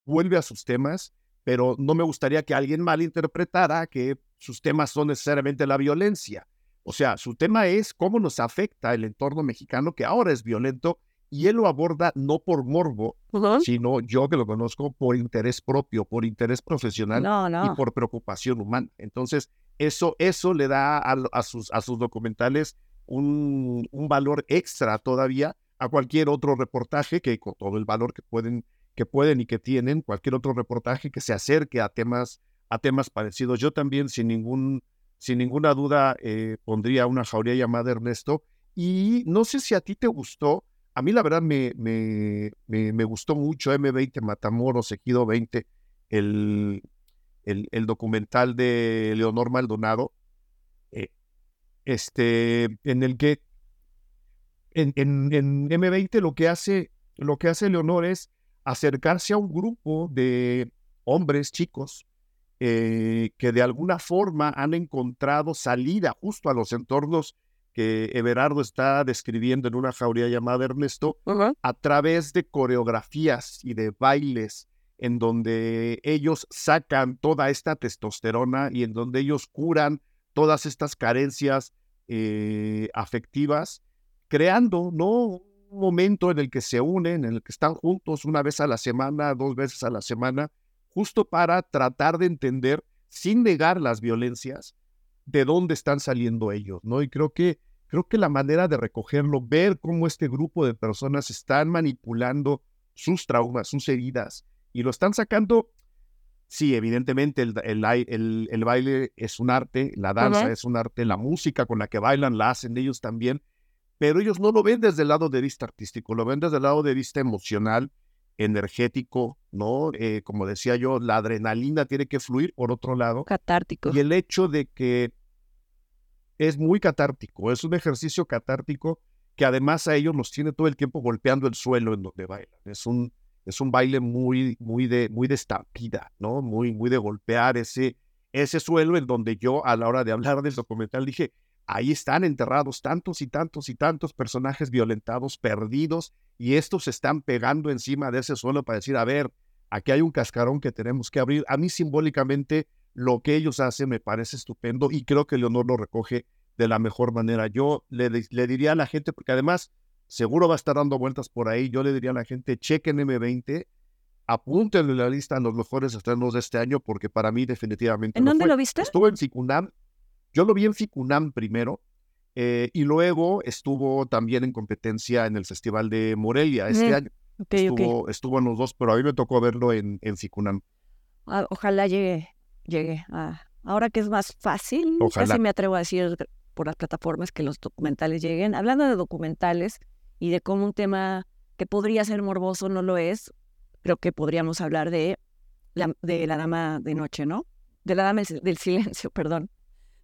vuelve a sus temas, pero no me gustaría que alguien malinterpretara que sus temas son necesariamente la violencia. O sea, su tema es cómo nos afecta el entorno mexicano que ahora es violento y él lo aborda no por morbo, sino yo que lo conozco por interés propio, por interés profesional y por preocupación humana. Entonces, eso, eso le da a, sus, a sus documentales un, un, valor extra todavía a cualquier otro reportaje que con todo el valor que pueden, que pueden y que tienen, cualquier otro reportaje que se acerque a temas, a temas parecidos. Yo también, sin, ningún, sin ninguna duda, eh, pondría una jauría llamada Ernesto. Y no sé si a ti te gustó, a mí la verdad me, me, me, gustó mucho M20 Matamoros, Ejido 20, el, el, el, documental de Leonor Maldonado, eh, este, en el que en, en, en, M20 lo que hace lo que hace Leonor es acercarse a un grupo de hombres chicos eh, que de alguna forma han encontrado salida justo a los entornos que Everardo está describiendo en una jauría llamada Ernesto, a través de coreografías y de bailes en donde ellos sacan toda esta testosterona y en donde ellos curan todas estas carencias eh, afectivas, creando ¿no? Un momento en el que se unen, en el que están juntos una vez a la semana, dos veces a la semana, justo para tratar de entender, sin negar las violencias, de dónde están saliendo ellos, ¿no? Y creo que, creo que la manera de recogerlo, ver cómo este grupo de personas están manipulando sus traumas, sus heridas, y lo están sacando, sí, evidentemente el, el, el, baile es un arte, la danza es un arte, la música con la que bailan la hacen ellos también, pero ellos no lo ven desde el lado de vista artístico, lo ven desde el lado de vista emocional, energético, ¿no? Eh, como decía yo, la adrenalina tiene que fluir por otro lado. Catártico. Y el hecho de que es muy catártico, es un ejercicio catártico que además a ellos los tiene todo el tiempo golpeando el suelo en donde bailan. Es un, es un baile muy, muy de, muy de estampida, ¿no? Muy, muy de golpear ese, ese suelo en donde yo a la hora de hablar del documental dije, ahí están enterrados tantos y tantos y tantos personajes violentados, perdidos, y estos se están pegando encima de ese suelo para decir, a ver, aquí hay un cascarón que tenemos que abrir. A mí simbólicamente lo que ellos hacen me parece estupendo y creo que Leonor lo recoge de la mejor manera. Yo le, le diría a la gente, porque además seguro va a estar dando vueltas por ahí, yo le diría a la gente, chequen M20, apúntenle la lista a los mejores estrenos de este año, porque para mí definitivamente... ¿En dónde lo viste? Estuvo en Ficunam. Yo lo vi en Ficunam primero, eh, y luego estuvo también en competencia en el Festival de Morelia este año. estuvo, estuvo en los dos, pero a mí me tocó verlo en, en Ficunam. Ah, ojalá llegue, llegue. ahora que es más fácil, casi me atrevo a decir por las plataformas que los documentales lleguen. Hablando de documentales y de cómo un tema que podría ser morboso no lo es, creo que podríamos hablar de la, de la Dama de Noche, ¿no? De la Dama del Silencio, <laughs> perdón,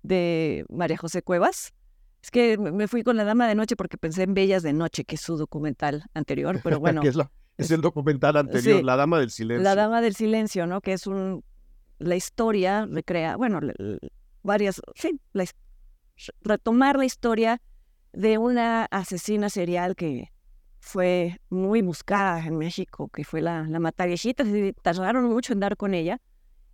de María José Cuevas. Es que me fui con la Dama de Noche porque pensé en Bellas de Noche, que es su documental anterior, pero <laughs> bueno. es, es, el documental anterior, La Dama del Silencio. La Dama del Silencio, ¿no? Que es un. La historia recrea, bueno, varias. Sí, retomar la historia de una asesina serial que fue muy buscada en México, que fue la, la Mataviejitas, y tardaron mucho en dar con ella.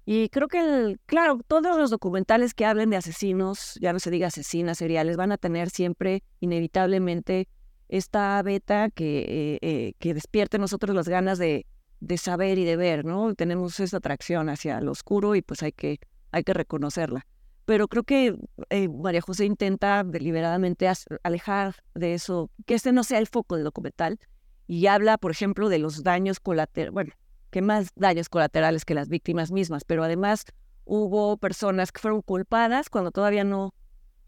Y creo que, el, claro, todos los documentales que hablen de asesinos, ya no se diga asesinas seriales, van a tener siempre, inevitablemente, esta beta que, eh, eh, que despierte en nosotros las ganas de, de saber y de ver, ¿no? Tenemos esa atracción hacia lo oscuro y pues hay que, hay que reconocerla. Pero creo que eh, María José intenta deliberadamente alejar de eso, que este no sea el foco del documental, y habla, por ejemplo, de los daños colaterales, bueno, que más daños colaterales que las víctimas mismas, pero además hubo personas que fueron culpadas cuando todavía no,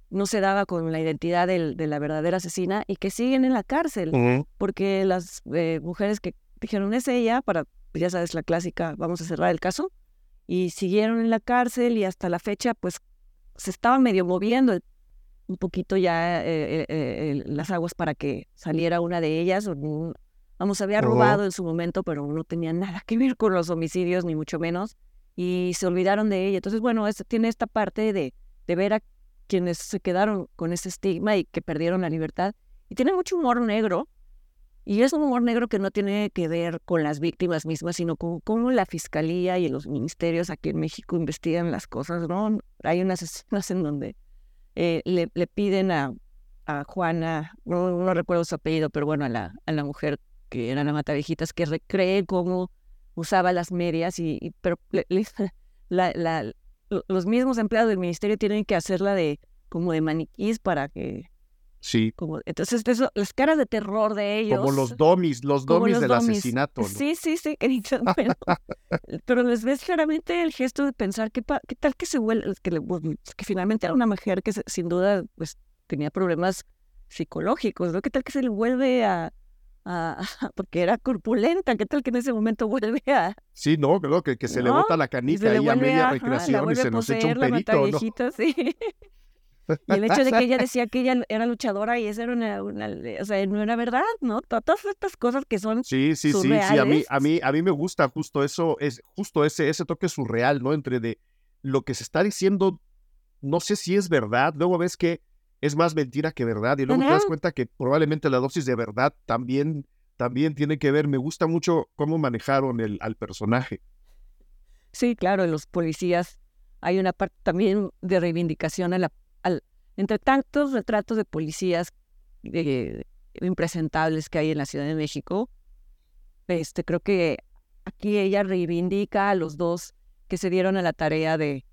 no se daba con la identidad de la verdadera asesina y que siguen en la cárcel, porque las eh, mujeres que dijeron es ella, para, ya sabes, la clásica, vamos a cerrar el caso, y siguieron en la cárcel y hasta la fecha, pues se estaban medio moviendo un poquito ya eh, eh, las aguas para que saliera una de ellas, Vamos, había robado en su momento, pero no tenía nada que ver con los homicidios, ni mucho menos, y se olvidaron de ella. Entonces, bueno, tiene esta parte de, de ver a quienes se quedaron con ese estigma y que perdieron la libertad. Y tiene mucho humor negro, y es un humor negro que no tiene que ver con las víctimas mismas, sino con cómo la fiscalía y los ministerios aquí en México investigan las cosas, ¿no? Hay unas <laughs> escenas en donde eh, le, le, piden a, a Juana, no, no, recuerdo su apellido, pero bueno, a la, a la mujer que eran viejitas que recree cómo usaba las medias, y, pero <laughs> la, los mismos empleados del ministerio tienen que hacerla de como de maniquís para que Sí. Como, entonces, eso, las caras de terror de ellos. Como los domis, los domis del asesinato. Sí, sí, sí. <laughs> Pero, <laughs> pero, les ves claramente el gesto de pensar qué, qué tal que se vuelve, que, que, finalmente era una mujer que sin duda pues tenía problemas psicológicos, ¿no? ¿Qué tal que se le vuelve a, <laughs> porque era corpulenta, ¿qué tal que en ese momento vuelve a... Sí, no, creo que, que se le bota la canica ahí a media recreación y se nos echa un perito, ¿no? <laughs> sí. Y el hecho de que ella decía que ella <laughs> era luchadora y eso era una, o sea, no era verdad, ¿no? Todas estas cosas que son Sí, sí, sí, sí, a mí, a mí, a mí me gusta justo eso, es justo ese, ese toque surreal, ¿no? Entre de lo que se está diciendo, no sé si es verdad, luego ves que es más mentira que verdad. Y luego te das cuenta que probablemente la dosis de verdad también, también tiene que ver. Me gusta mucho cómo manejaron el, al personaje. Sí, claro, en los policías hay una parte también de reivindicación a la, al, entre tantos retratos de policías eh, impresentables que hay en la Ciudad de México. Este, creo que aquí ella reivindica a los dos que se dieron a la tarea de,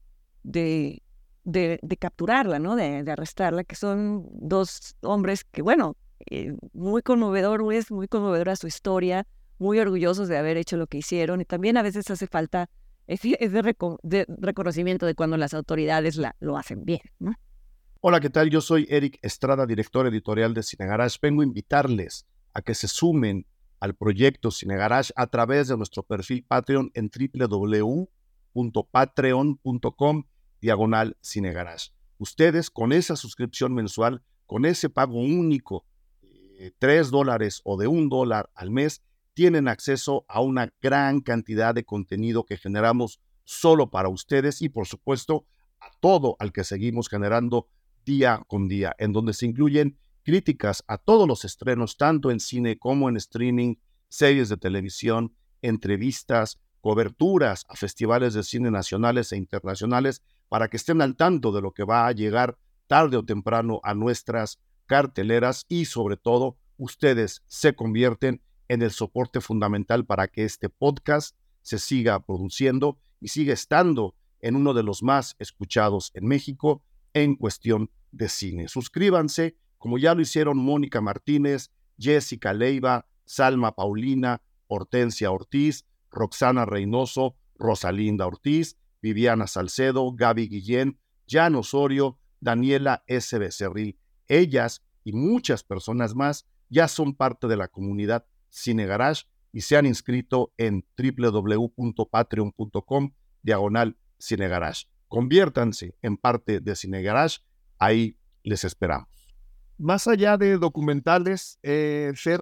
de de, capturarla, ¿no? De, arrestarla, que son dos hombres que, bueno, eh, muy conmovedor, es muy conmovedora su historia, muy orgullosos de haber hecho lo que hicieron y también a veces hace falta de, reconocimiento de cuando las autoridades la, lo hacen bien. Hola, ¿qué tal? Yo soy Eric Estrada, director editorial de Cine Garage. Vengo a invitarles a que se sumen al proyecto Cine Garage a través de nuestro perfil Patreon en www.patreon.com diagonal Cine Garage. Ustedes con esa suscripción mensual, con ese pago único, eh, 3 dólares o de un dólar al mes, tienen acceso a una gran cantidad de contenido que generamos solo para ustedes y por supuesto a todo al que seguimos generando día con día, en donde se incluyen críticas a todos los estrenos, tanto en cine como en streaming, series de televisión, entrevistas, coberturas a festivales de cine nacionales e internacionales para que estén al tanto de lo que va a llegar tarde o temprano a nuestras carteleras y sobre todo ustedes se convierten en el soporte fundamental para que este podcast se siga produciendo y siga estando en uno de los más escuchados en México en cuestión de cine. Suscríbanse, como ya lo hicieron Mónica Martínez, Jessica Leiva, Salma Paulina, Hortensia Ortiz, Roxana Reynoso, Rosalinda Ortiz, Viviana Salcedo, Gaby Guillén, Jan Osorio, Daniela S. Becerril. Ellas y muchas personas más ya son parte de la comunidad Cine Garage y se han inscrito en www.patreon.com diagonal Cine Garage. Conviértanse en parte de Cine Garage, ahí les esperamos. Más allá de documentales, eh, Fer,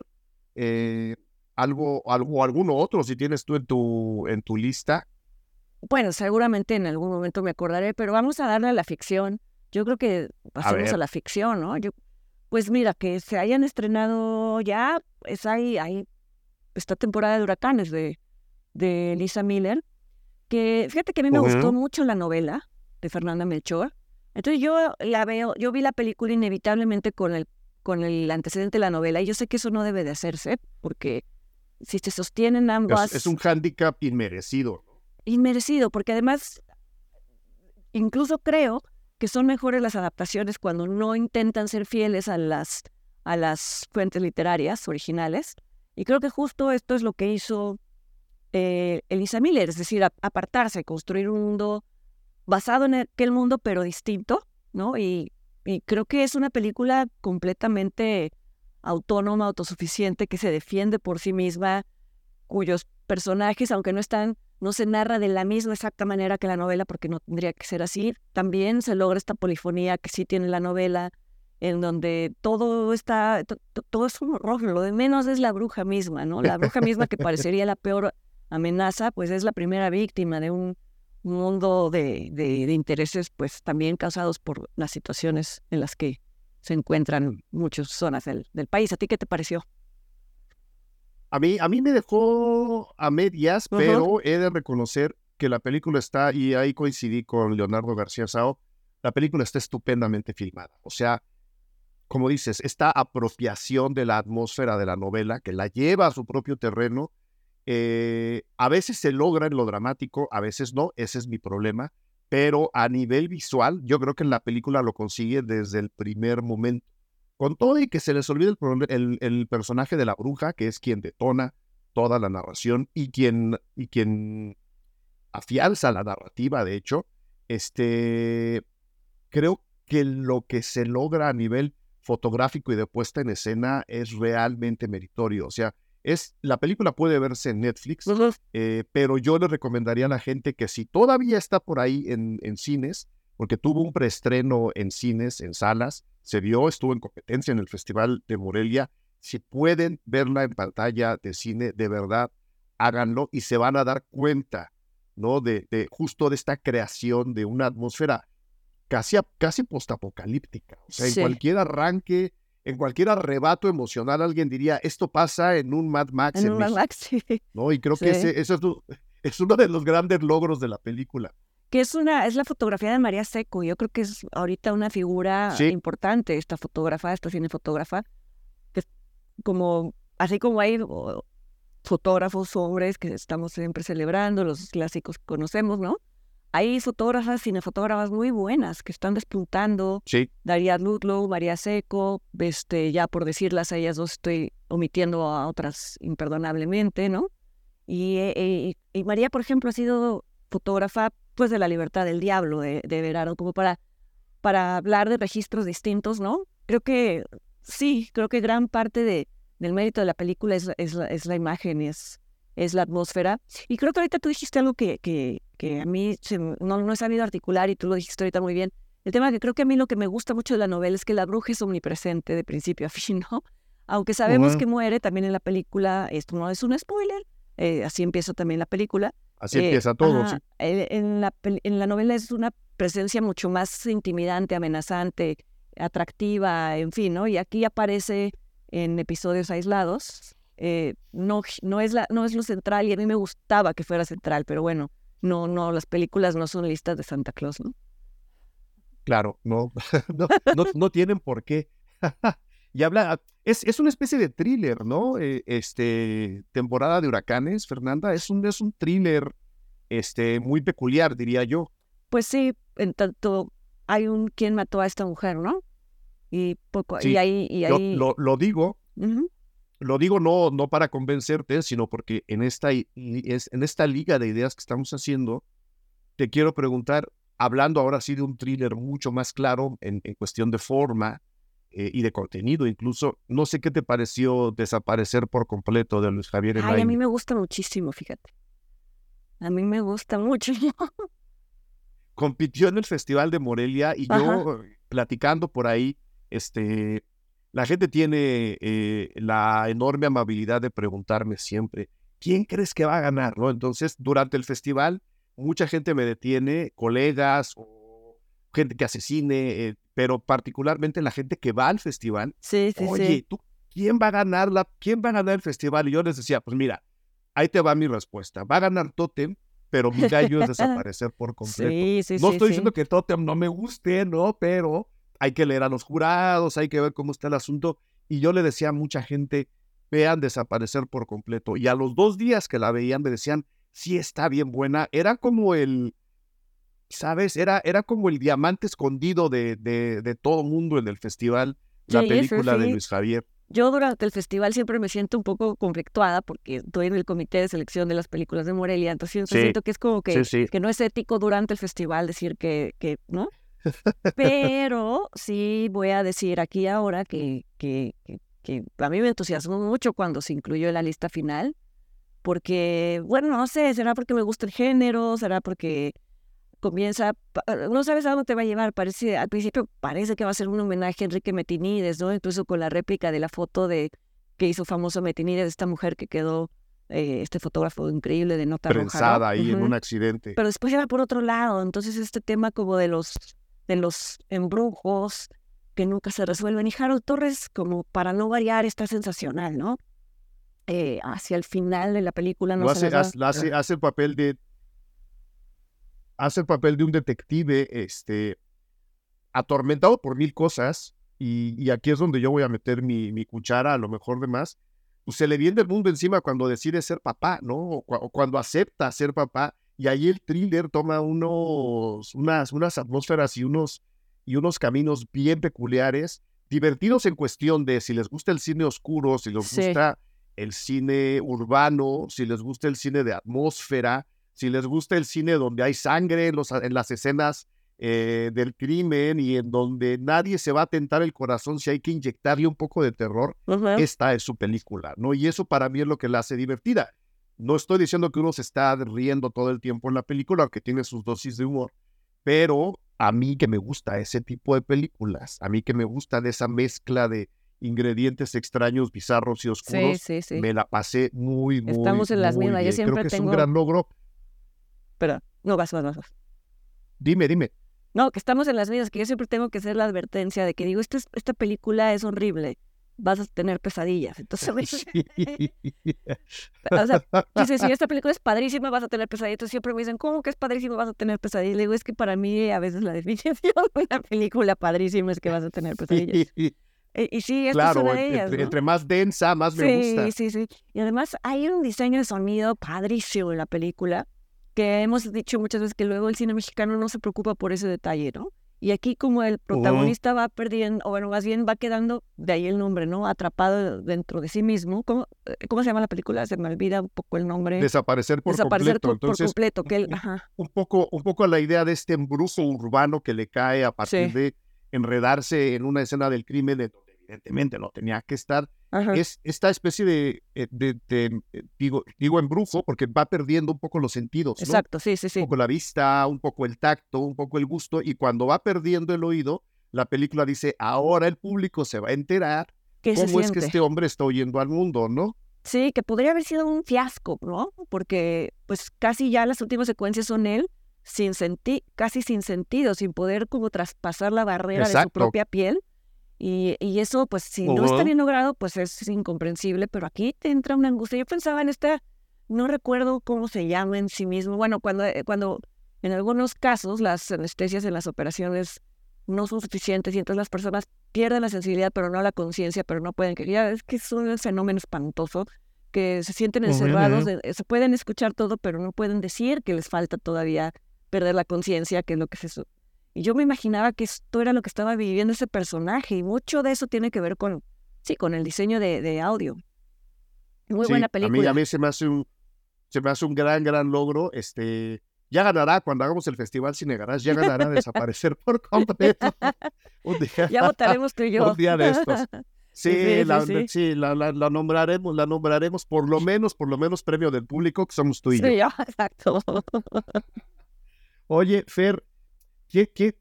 eh, algo, algo, alguno otro, si tienes tú en tu, en tu lista. Bueno, seguramente en algún momento me acordaré, pero vamos a darle a la ficción. Yo creo que pasemos a, la ficción, ¿no? Yo, pues mira, que se hayan estrenado ya, es ahí, hay esta temporada de huracanes de, de Lisa Miller, que fíjate que a mí me gustó mucho la novela de Fernanda Melchor. Entonces yo la veo, yo vi la película inevitablemente con el, con el antecedente de la novela y yo sé que eso no debe de hacerse porque si se sostienen ambas... Es, un hándicap inmerecido. Inmerecido, porque además incluso creo que son mejores las adaptaciones cuando no intentan ser fieles a las, a las fuentes literarias originales. Y creo que justo esto es lo que hizo eh, Elisa Miller, es decir, apartarse, construir un mundo basado en aquel mundo, pero distinto, ¿no? Y, y creo que es una película completamente autónoma, autosuficiente, que se defiende por sí misma, cuyos personajes, aunque no están no se narra de la misma exacta manera que la novela, porque no tendría que ser así. También se logra esta polifonía que sí tiene la novela, en donde todo está, todo es un horror, lo de menos es la bruja misma, ¿no? La bruja misma que <laughs> parecería la peor amenaza, pues es la primera víctima de un mundo de, de, intereses, pues también causados por las situaciones en las que se encuentran muchas zonas del, del país. ¿A ti qué te pareció? A mí, a mí me dejó a medias, pero he de reconocer que la película está, y ahí coincidí con Leonardo García Sao, la película está estupendamente filmada. O sea, como dices, esta apropiación de la atmósfera de la novela, que la lleva a su propio terreno, eh, a veces se logra en lo dramático, a veces no, ese es mi problema, pero a nivel visual, yo creo que la película lo consigue desde el primer momento. Con todo y que se les olvide el, el, personaje de la bruja, que es quien detona toda la narración y quien, y quien afianza la narrativa, de hecho, este, creo que lo que se logra a nivel fotográfico y de puesta en escena es realmente meritorio. O sea, es, la película puede verse en Netflix, eh, pero yo le recomendaría a la gente que si todavía está por ahí en, en cines, porque tuvo un preestreno en cines, en salas, se vio, estuvo en competencia en el Festival de Morelia. Si pueden verla en pantalla de cine, de verdad, háganlo y se van a dar cuenta, ¿no? De, de justo de esta creación de una atmósfera casi, casi postapocalíptica. O sea, en cualquier arranque, en cualquier arrebato emocional, alguien diría, esto pasa en un Mad Max. En, un Mad Max, <laughs> sí. ¿no? Y creo que ese, <laughs> es uno de los grandes logros de la película que es una es la fotografía de María Seco. Yo creo que es ahorita una figura importante esta fotógrafa, esta cinefotógrafa, que como así como hay fotógrafos hombres que estamos siempre celebrando, los clásicos que conocemos, ¿no? Hay fotógrafas, cinefotógrafas muy buenas que están despuntando. Sí. Daria Ludlow, María Seco, este, ya por decirlas a ellas dos estoy omitiendo a otras imperdonablemente, ¿no? Y, eh, y María, por ejemplo, ha sido fotógrafa pues de la libertad del diablo de, de Verano, como para, para hablar de registros distintos, ¿no? Creo que sí, creo que gran parte de, del mérito de la película es, es, es la imagen, es, es la atmósfera. Y creo que ahorita tú dijiste algo que, que, que a mí no, no he sabido articular y tú lo dijiste ahorita muy bien. El tema que creo que a mí lo que me gusta mucho de la novela es que la bruja es omnipresente de principio a fin, ¿no? <laughs> Aunque sabemos que muere también en la película, esto no es un spoiler, eh, así empieza también la película, Así eh, empieza todo. sí. en, la, en la novela es una presencia mucho más intimidante, amenazante, atractiva, en fin, ¿no? Y aquí aparece en episodios aislados. eh, no, no, es la, no es lo central y a mí me gustaba que fuera central, pero bueno, no, no, las películas no son listas de Santa Claus, ¿no? Claro, no, <laughs> no, no, tienen por qué. <laughs> y habla, es, es, una especie de thriller, ¿no? Eh, este, temporada de huracanes, Fernanda, es un, es un thriller este, muy peculiar, diría yo. Pues sí, en tanto hay un quien mató a esta mujer, ¿no? Y poco, y ahí, y ahí... Lo, lo, digo, lo digo no, no para convencerte, sino porque en esta, en esta liga de ideas que estamos haciendo, te quiero preguntar, hablando ahora sí de un thriller mucho más claro en, cuestión de forma eh, y de contenido, incluso, no sé qué te pareció desaparecer por completo de Luis Javier Ay, a mí me gusta muchísimo, fíjate. A mí me gusta mucho. <laughs> Compitió en el Festival de Morelia y yo platicando por ahí, este, la gente tiene eh, la enorme amabilidad de preguntarme siempre, ¿quién crees que va a ganar? ¿no? Entonces, durante el festival, mucha gente me detiene, colegas o gente que hace cine, eh, pero particularmente la gente que va al festival. Sí, sí, Oye, ¿tú quién va a ganar la, quién va a ganar el festival? Y yo les decía, pues mira, ahí te va mi respuesta. Va a ganar Totem, pero mi gallo es <laughs> desaparecer por completo. Sí, sí, no estoy diciendo que Totem no me guste, ¿no? Pero hay que leer a los jurados, hay que ver cómo está el asunto. Y yo le decía a mucha gente, vean desaparecer por completo. Y a los dos días que la veían me decían, sí está bien buena. Era como el, ¿sabes? Era, era como el diamante escondido de, de, de todo mundo en el festival, la película de Luis Javier. Yo durante el festival siempre me siento un poco conflictuada porque estoy en el comité de selección de las películas de Morelia, entonces siento que es como que, que no es ético durante el festival decir que, que ¿no? Pero sí voy a decir aquí ahora que, que, que, a mí me entusiasmó mucho cuando se incluyó en la lista final, porque, bueno, no sé, será porque me gusta el género, será porque comienza, no sabes a dónde te va a llevar, parece, al principio parece que va a ser un homenaje a Enrique Metinides, ¿no? Incluso con la réplica de la foto de que hizo famoso Metinides, esta mujer que quedó, eh, este fotógrafo increíble de nota Prensada ahí en un accidente. Pero después va por otro lado, entonces este tema como de los de los embrujos que nunca se resuelven. Y Harold Torres, como para no variar, está sensacional, ¿no? Eh, hacia el final de la película no hace, hace, hace, el papel de hace el papel de un detective este atormentado por mil cosas y, aquí es donde yo voy a meter mi, mi, cuchara a lo mejor de más pues se le viene el mundo encima cuando decide ser papá no o cuando acepta ser papá y ahí el thriller toma unos, unas, unas atmósferas y unos, y unos caminos bien peculiares, divertidos en cuestión de si les gusta el cine oscuro, si les gusta el cine urbano, si les gusta el cine de atmósfera, si les gusta el cine donde hay sangre en, los, en las escenas eh, del crimen y en donde nadie se va a tentar el corazón si hay que inyectarle un poco de terror, esta es su película, ¿no? Y eso para mí es lo que la hace divertida. No estoy diciendo que uno se está riendo todo el tiempo en la película, aunque tiene sus dosis de humor, pero a mí que me gusta ese tipo de películas, a mí que me gusta de esa mezcla de ingredientes extraños, bizarros y oscuros, me la pasé muy, muy Estamos en las mismas, yo siempre Creo que tengo... es un gran logro. Pero, no, vas, vas, vas. Dime, dime. No, que estamos en las mismas, que yo siempre tengo que hacer la advertencia de que digo, esta, esta película es horrible vas a tener pesadillas. Entonces, <laughs> <laughs> o sea, dice, si esta película es padrísima, vas a tener pesadillas. Entonces siempre me dicen, ¿cómo que es padrísima, vas a tener pesadillas? Le digo, es que para mí a veces la <laughs> definición de una película padrísima es que vas a tener pesadillas. Y, sí, esta claro, es una de ellas. Entre, entre, más densa, más me gusta. Sí, sí, sí. Y además hay un diseño de sonido padrísimo en la película que hemos dicho muchas veces que luego el cine mexicano no se preocupa por ese detalle, ¿no? Y aquí como el protagonista va perdiendo, o bueno, más bien va quedando, de ahí el nombre, ¿no? Atrapado dentro de sí mismo. ¿Cómo, eh, cómo se llama la película? Se me olvida un poco el nombre. Desaparecer por Desaparecer completo. Por, Entonces, completo. Que él, ajá. Un, poco, un poco la idea de este embrujo urbano que le cae a partir de enredarse en una escena del crimen de evidentemente no tenía que estar es esta especie de, eh, de, eh, digo, digo embrujo, porque va perdiendo un poco los sentidos. Exacto, sí, sí, sí. Un poco la vista, un poco el tacto, un poco el gusto, y cuando va perdiendo el oído, la película dice, ahora el público se va a enterar cómo es que este hombre está oyendo al mundo, ¿no? Sí, que podría haber sido un fiasco, ¿no? Porque pues casi ya las últimas secuencias son él sin sentir, casi sin sentido, sin poder como traspasar la barrera de su propia piel Y, y eso, pues, si no está bien logrado, pues es incomprensible, pero aquí te entra una angustia. Yo pensaba en esta, no recuerdo cómo se llama en sí mismo. Bueno, cuando, eh, cuando en algunos casos las anestesias en las operaciones no son suficientes y entonces las personas pierden la sensibilidad, pero no la conciencia, pero no pueden, que ya es que es un fenómeno espantoso, que se sienten encerrados, se pueden escuchar todo, pero no pueden decir que les falta todavía perder la conciencia, que es lo que se... Y yo me imaginaba que esto era lo que estaba viviendo ese personaje y mucho de eso tiene que ver con, sí, con el diseño de, audio. Muy buena película. A mí, a mí se me hace un, se me hace un gran, gran logro. Este, ya ganará cuando hagamos el Festival Cine Garage, ya ganará desaparecer por completo. <laughs> Un día, ya votaremos tú y <laughs> yo. Un día de estos. <laughs> Sí, la, sí, la, la, nombraremos, la nombraremos por lo menos, por lo menos premio del público que somos tú y yo. Sí, exacto. Oye, Fer,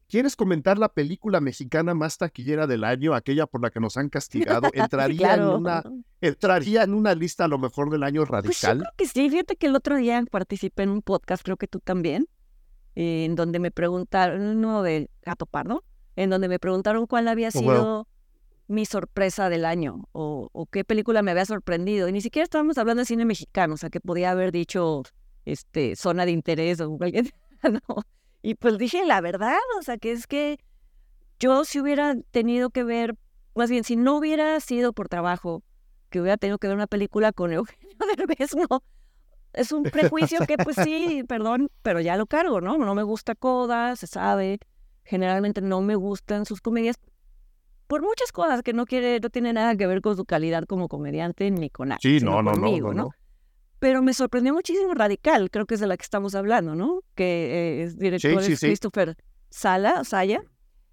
quieres comentar la película mexicana más taquillera del año, aquella por la que nos han castigado? <laughs> ¿Entraría, en, una, ¿entraría en una lista a lo mejor del año radical? Pues yo creo que sí. Fíjate que el otro día participé en un podcast, creo que tú también, en donde me preguntaron, uno de Gato Pardo, en donde me preguntaron cuál había oh, sido mi sorpresa del año o, qué película me había sorprendido. Y ni siquiera estábamos hablando de cine mexicano, o sea, que podía haber dicho este, zona de interés o cualquier... <laughs> no. Y pues dije la verdad, o sea, que es que yo si hubiera tenido que ver, más bien, si no hubiera sido por trabajo, que hubiera tenido que ver una película con Eugenio <laughs> Derbez, no. Es un prejuicio que, pues sí, <laughs> perdón, pero ya lo cargo, ¿no? No me gusta Coda, se sabe. Generalmente no me gustan sus comedias por muchas cosas que no quiere, no tiene nada que ver con su calidad como comediante ni con nada. Sí, no, no, no, no, Pero me sorprendió muchísimo Radical, creo que es de la que estamos hablando, ¿no? Que eh, es director Christopher Sala, Saya,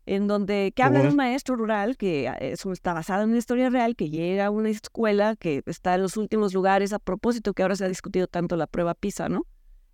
en donde que habla de un maestro rural que ah, está basado en una historia real, que llega a una escuela que está en los últimos lugares, a propósito que ahora se ha discutido tanto la prueba PISA, ¿no?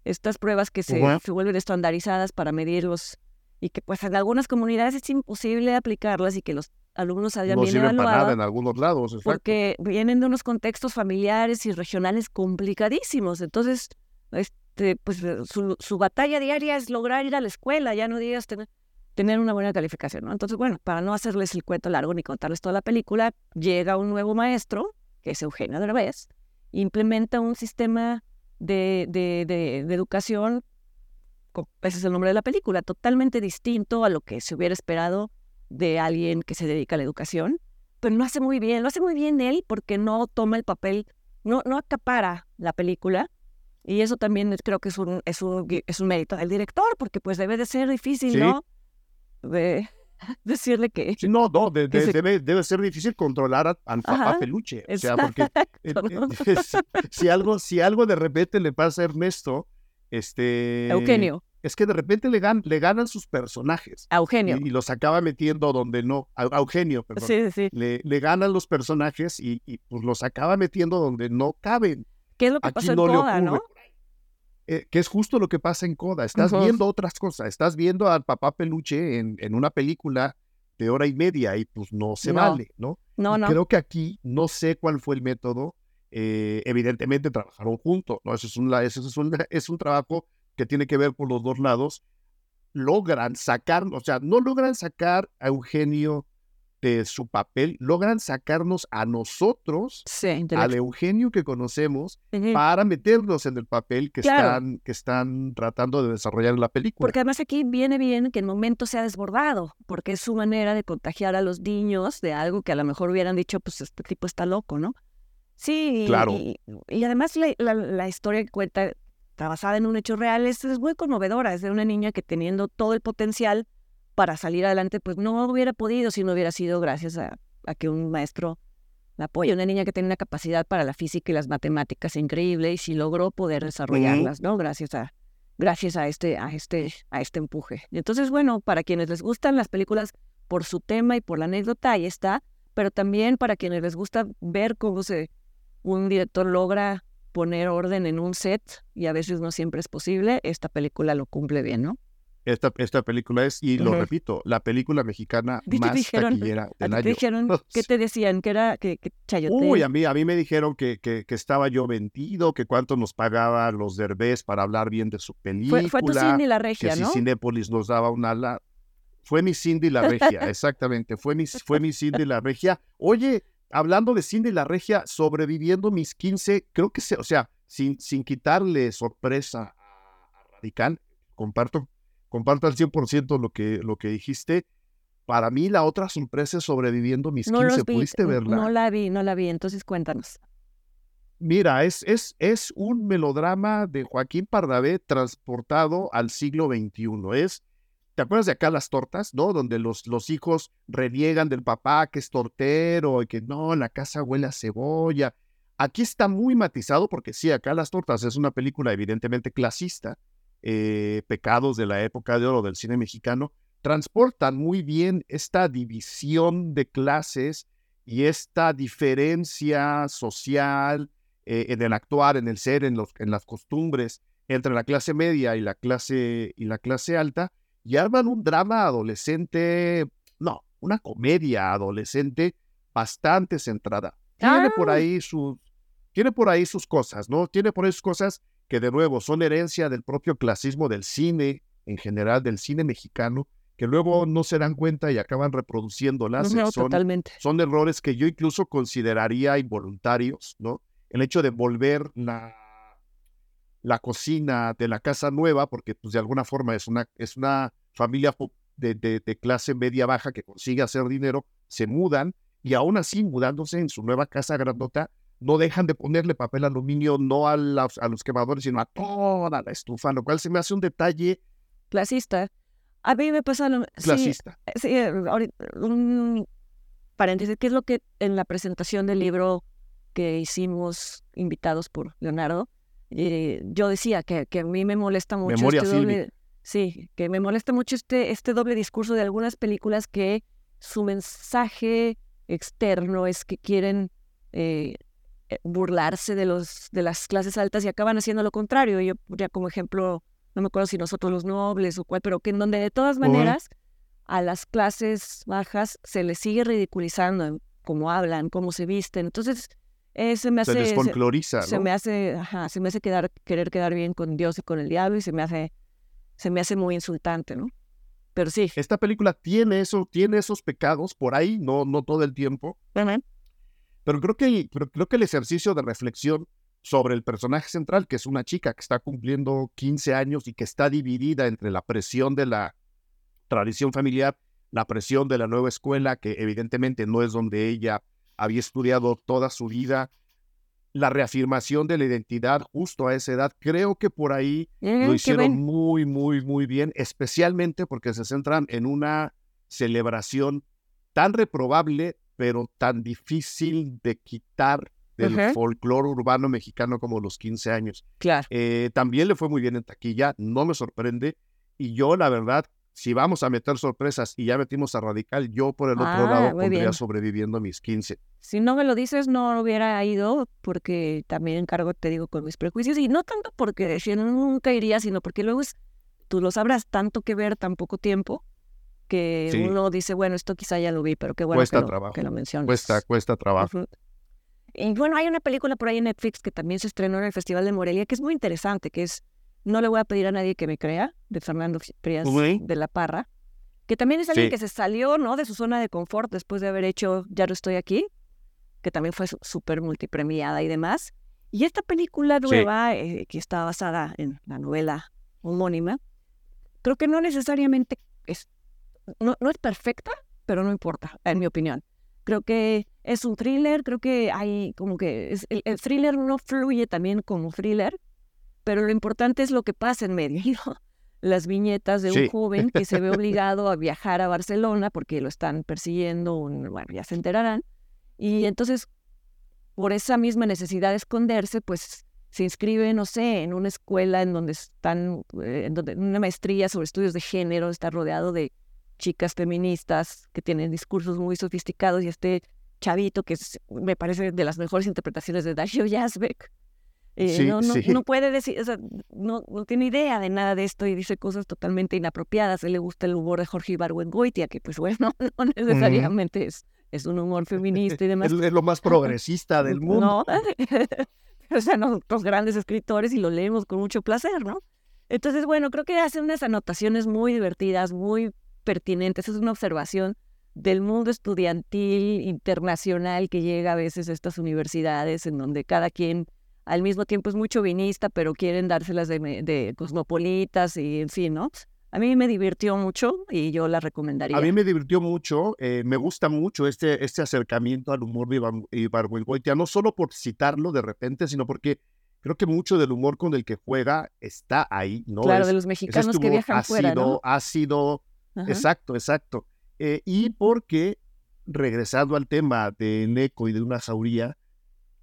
Estas pruebas que se, se vuelven estandarizadas para medirlos y que pues en algunas comunidades es imposible aplicarlas y que los alumnos hayan bien evaluados. en algunos lados, Porque vienen de unos contextos familiares y regionales complicadísimos. Entonces, este, pues eh, su, batalla diaria es lograr ir a la escuela, ya no digas tener, tener una buena calificación, ¿no? Entonces, bueno, para no hacerles el cuento largo ni contarles toda la película, llega un nuevo maestro, que es Eugenio Derbez, implementa un sistema de, de, de educación, ese es el nombre de la película, totalmente distinto a lo que se hubiera esperado de alguien que se dedica a la educación, pero no hace muy bien, lo hace muy bien él porque no toma el papel, no, no acapara la película. Y eso también creo que es un, es un, es un mérito del director, porque pues debe de ser difícil, ¿no? De <laughs> decirle que... Sí, no, no, debe, debe, ser difícil controlar a, a Peluche. O sea, porque <laughs> eh, eh, <laughs> si, algo, si algo de repente le pasa a Ernesto, este... Eugenio es que de repente le, le ganan sus personajes. A Eugenio. Y, los acaba metiendo donde no. A, Eugenio, perdón. Sí, sí. Le, le ganan los personajes y, pues los acaba metiendo donde no caben. ¿Qué es lo que pasa en Coda, no? Eh, que es justo lo que pasa en Coda. Estás viendo otras cosas. Estás viendo al papá peluche en, en, una película de hora y media y pues no se vale, ¿no? No, no. Creo que aquí no sé cuál fue el método. Eh, evidentemente trabajaron juntos, ¿no? Eso es un, eso es un, <laughs> es un trabajo que tiene que ver por los dos lados, logran sacar, o sea, no logran sacar a Eugenio de su papel, logran sacarnos a nosotros, al Eugenio que conocemos, para meternos en el papel que, están, que están tratando de desarrollar en la película. Porque además aquí viene bien que el momento se ha desbordado, porque es su manera de contagiar a los niños de algo que a lo mejor hubieran dicho, pues este tipo está loco, ¿no? Sí, claro. y, además la, la, historia que cuenta basada en un hecho real, es, es muy conmovedora. Es de una niña que teniendo todo el potencial para salir adelante, pues no hubiera podido si no hubiera sido gracias a, que un maestro la apoya. Una niña que tiene una capacidad para la física y las matemáticas increíble y si logró poder desarrollarlas, ¿no? Gracias a, gracias a este, a este, a este empuje. Y entonces, bueno, para quienes les gustan las películas por su tema y por la anécdota, ahí está, pero también para quienes les gusta ver cómo se un director logra poner orden en un set y a veces no siempre es posible, esta película lo cumple bien, ¿no? Esta, esta película es, y lo repito, la película mexicana más dijeron, taquillera del año. dijeron, <laughs> ¿Qué te decían? ¿Que era que, que chayote? Uy, a mí, a mí me dijeron que, que, que, estaba yo vendido, que cuánto nos pagaba los derbés para hablar bien de su película. Fue, fue tu cine la regia, que ¿no? si Cinépolis nos daba una... La... Fue mi Cindy la Regia, <laughs> exactamente. Fue mi, fue mi <laughs> Cindy la Regia. Oye, hablando de Cindy la Regia, sobreviviendo mis 15, creo que, se, o sea, sin, sin quitarle sorpresa a, Radical, comparto, comparto al 100% lo que, lo que dijiste. Para mí la otra sorpresa es sobreviviendo mis 15. ¿Pudiste verla? No la vi, no la vi. Entonces cuéntanos. Mira, es, es, es un melodrama de Joaquín Pardavé transportado al siglo XXI. Es, ¿te acuerdas de acá las tortas, no? Donde los, los hijos reniegan del papá que es tortero y que no, la casa huele a cebolla. Aquí está muy matizado porque sí, acá las tortas es una película evidentemente clasista, eh, pecados de la época de oro del cine mexicano, transportan muy bien esta división de clases y esta diferencia social eh, en el actuar, en el ser, en, los, en las costumbres entre la clase media y la clase, y la clase alta, y arman un drama adolescente, no, una comedia adolescente bastante centrada. Tiene por ah. ahí sus, tiene por ahí sus cosas, ¿no? Tiene por ahí sus cosas que de nuevo son herencia del propio clasismo del cine, en general del cine mexicano, que luego no se dan cuenta y acaban reproduciéndolas. No, son, totalmente. Son errores que yo incluso consideraría involuntarios, ¿no? el hecho de volver la, la cocina de la casa nueva, porque pues de alguna forma es una, es una familia de, de, clase media baja que consigue hacer dinero, se mudan y aún así mudándose en su nueva casa grandota, no dejan de ponerle papel aluminio no a, a los quemadores, sino a toda la estufa, lo cual se me hace un detalle clasista. A mí me pasa lo clasista. Sí, sí un paréntesis, ¿qué es lo que en la presentación del libro que hicimos invitados por Leonardo, eh, yo decía que, que, a mí me molesta mucho este doble, sí, que me molesta mucho este, este doble discurso de algunas películas que su mensaje externo es que quieren eh, eh, burlarse de los de las clases altas y acaban haciendo lo contrario. Yo ya como ejemplo, no me acuerdo si nosotros los nobles o cuál, pero que en donde de todas maneras a las clases bajas se les sigue ridiculizando cómo hablan, cómo se visten. Entonces, eh, se me hace. Se me hace, ajá, se me hace quedar, querer quedar bien con Dios y con el diablo y se me hace, se me hace muy insultante, ¿no? Pero sí. Esta película tiene eso, tiene esos pecados por ahí, no, no todo el tiempo. Pero creo que, pero creo que el ejercicio de reflexión sobre el personaje central, que es una chica que está cumpliendo 15 años y que está dividida entre la presión de la tradición familiar, la presión de la nueva escuela, que evidentemente no es donde ella había estudiado toda su vida, la reafirmación de la identidad justo a esa edad. Creo que por ahí lo hicieron muy, muy, muy bien, especialmente porque se centran en una celebración tan reprobable, pero tan difícil de quitar del folclore urbano mexicano como los 15 años. Claro. Eh, también le fue muy bien en taquilla, no me sorprende. Y yo, la verdad, si vamos a meter sorpresas y ya metimos a Radical, yo por el otro ah, lado pondría sobreviviendo mis 15. Si no me lo dices, no hubiera ido, porque también encargo, te digo, con mis prejuicios. Y no tanto porque decía, nunca iría, sino porque luego es, tú lo sabrás, tanto que ver tan poco tiempo, que uno dice, bueno, esto quizá ya lo vi, pero qué bueno que, lo, que, lo, mencionas. Cuesta, cuesta trabajo. Y bueno, hay una película por ahí en Netflix que también se estrenó en el Festival de Morelia, que es muy interesante, que es no le voy a pedir a nadie que me crea, de Fernando Frías de la Parra, que también es alguien que se salió ¿no? de su zona de confort después de haber hecho Ya no estoy aquí, que también fue súper multipremiada y demás. Y esta película nueva, eh, que está basada en la novela homónima, creo que no necesariamente es, no, es perfecta, pero no importa, en mi opinión. Creo que es un thriller, creo que hay como que el, el, thriller no fluye también como thriller, pero lo importante es lo que pasa en medio. <laughs> Las viñetas de un joven que se ve <laughs> obligado a viajar a Barcelona porque lo están persiguiendo, bueno, ya se enterarán. Y entonces, por esa misma necesidad de esconderse, pues se inscribe, no sé, en una escuela en donde están, eh, en donde una maestría sobre estudios de género, está rodeado de chicas feministas que tienen discursos muy sofisticados y este chavito que me parece de las mejores interpretaciones de Dashiell Yazbek, eh, no, no, puede decir, o sea, no, no, tiene idea de nada de esto y dice cosas totalmente inapropiadas. A él le gusta el humor de Jorge Ibargüengoitia, que pues bueno, <laughs> no necesariamente es, es un humor <laughs> feminista y demás. Es, lo más progresista del <laughs> mundo. o sea, nosotros grandes escritores y lo leemos con mucho placer, ¿no? Entonces, bueno, creo que hace unas anotaciones muy divertidas, muy pertinente, esa es una observación del mundo estudiantil internacional que llega a veces a estas universidades en donde cada quien al mismo tiempo es muy chauvinista, pero quieren dárselas de, de cosmopolitas y en fin, ¿no? A mí me divirtió mucho y yo la recomendaría. A mí me divirtió mucho, eh, me gusta mucho este, este acercamiento al humor ibargüengoitia, no solo por citarlo de repente, sino porque creo que mucho del humor con el que juega está ahí, ¿no? Claro, de los mexicanos este que viajan ácido, fuera, ¿no? Ácido, exacto, exacto. Eh, y porque, regresando al tema de Neco y de una jauría,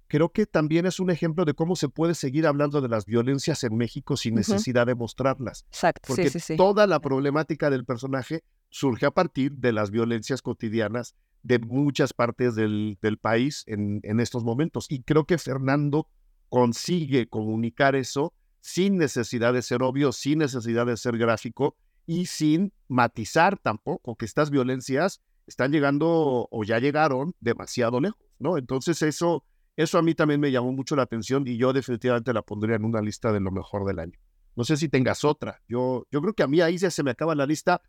creo que también es un ejemplo de cómo se puede seguir hablando de las violencias en México sin necesidad de mostrarlas. Exacto, porque sí, sí, toda la problemática del personaje surge a partir de las violencias cotidianas de muchas partes del, del país en, en, estos momentos. Y creo que Fernando consigue comunicar eso sin necesidad de ser obvio, sin necesidad de ser gráfico y sin matizar tampoco que estas violencias están llegando o ya llegaron demasiado lejos, ¿no? Entonces eso eso a mí también me llamó mucho la atención y yo definitivamente la pondría en una lista de lo mejor del año. No sé si tengas otra. Yo, yo creo que a mí ahí ya se me acaba la lista.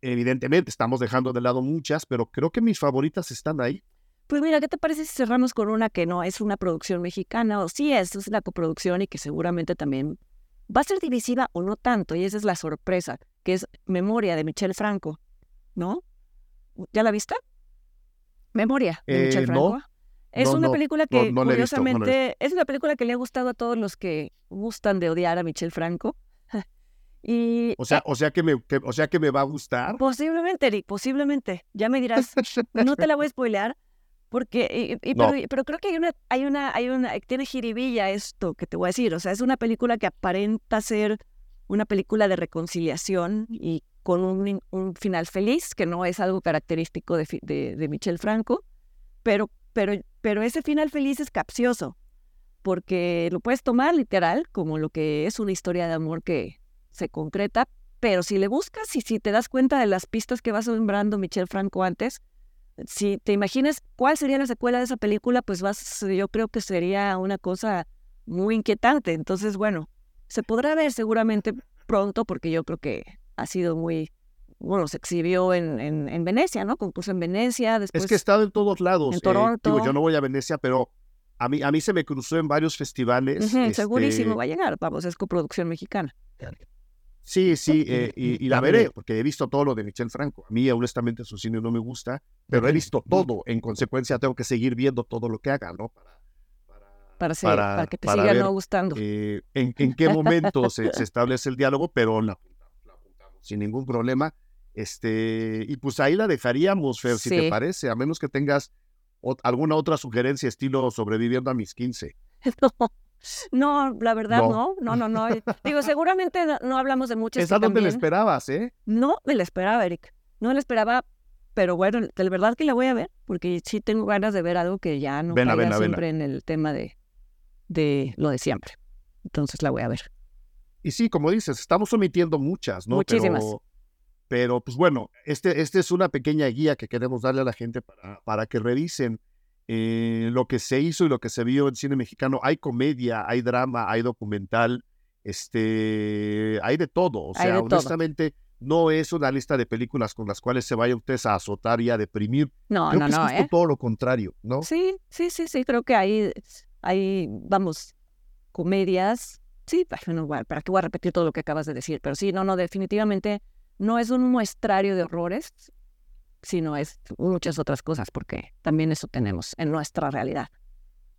Evidentemente, estamos dejando de lado muchas, pero creo que mis favoritas están ahí. Pues mira, ¿qué te parece si cerramos con una que no es una producción mexicana o sí es, es la coproducción y que seguramente también va a ser divisiva o no tanto? Y esa es la sorpresa, que es Memoria de Michel Franco, ¿no? ¿Ya la viste? Memoria de Michel eh, Franco. Es una película que, curiosamente, es una película que le ha gustado a todos los que gustan de odiar a Michel Franco. <laughs> y, o sea, o sea que me, o sea que me va a gustar. Posiblemente, Eric, posiblemente. Ya me dirás. no te la voy a spoilear, porque, pero, creo que hay una, hay una, hay una, tiene jiribilla esto que te voy a decir. O sea, es una película que aparenta ser una película de reconciliación y con un, un final feliz, que no es algo característico de, de, de Michel Franco, pero pero, pero ese final feliz es capcioso, porque lo puedes tomar literal como lo que es una historia de amor que se concreta, pero si le buscas y si te das cuenta de las pistas que va sembrando Michel Franco antes, si te imaginas cuál sería la secuela de esa película, pues vas, yo creo que sería una cosa muy inquietante. Entonces, bueno, se podrá ver seguramente pronto, porque yo creo que ha sido muy bueno, se exhibió en, en, Venecia, ¿no? Concurso en Venecia, después... Es que he estado en todos lados. En Toronto. digo, yo no voy a Venecia, pero a mí, a mí se me cruzó en varios festivales. Segurísimo este va a llegar, vamos, es coproducción mexicana. Sí, sí, <laughs> eh, y, la veré, porque he visto todo lo de Michel Franco. A mí, honestamente, su cine no me gusta, pero he visto todo. En consecuencia, tengo que seguir viendo todo lo que haga, ¿no? Para, para, para, que te siga no gustando. Eh, en, en, qué momento se, se, <laughs> establece el diálogo, pero la, la apuntamos sin ningún problema. Este, y pues ahí la dejaríamos, Fer, si te parece, a menos que tengas alguna otra sugerencia estilo sobreviviendo a mis 15. <laughs> No, la verdad no, no, no, no. Eh, digo, seguramente no, hablamos de muchas. Esa no te la esperabas, ¿eh? No me la esperaba, Eric. No la esperaba, pero bueno, de verdad que la voy a ver, porque sí tengo ganas de ver algo que ya no ven, caiga siempre en el tema de, de lo de siempre. Entonces la voy a ver. Y sí, como dices, estamos omitiendo muchas, ¿no? Muchísimas. Pero pues bueno, este, este es una pequeña guía que queremos darle a la gente para, para que revisen eh, lo que se hizo y lo que se vio en cine mexicano. Hay comedia, hay drama, hay documental, este, hay de todo. O sea, honestamente, no es una lista de películas con las cuales se vaya usted a azotar y a deprimir. No, creo no, que no. Es ¿eh? todo lo contrario, ¿no? Sí, sí, sí, sí. Creo que hay, hay vamos, comedias. Sí, bueno, para qué voy a repetir todo lo que acabas de decir, pero sí, no, no, definitivamente no es un muestrario de horrores, sino es muchas otras cosas, porque también eso tenemos en nuestra realidad.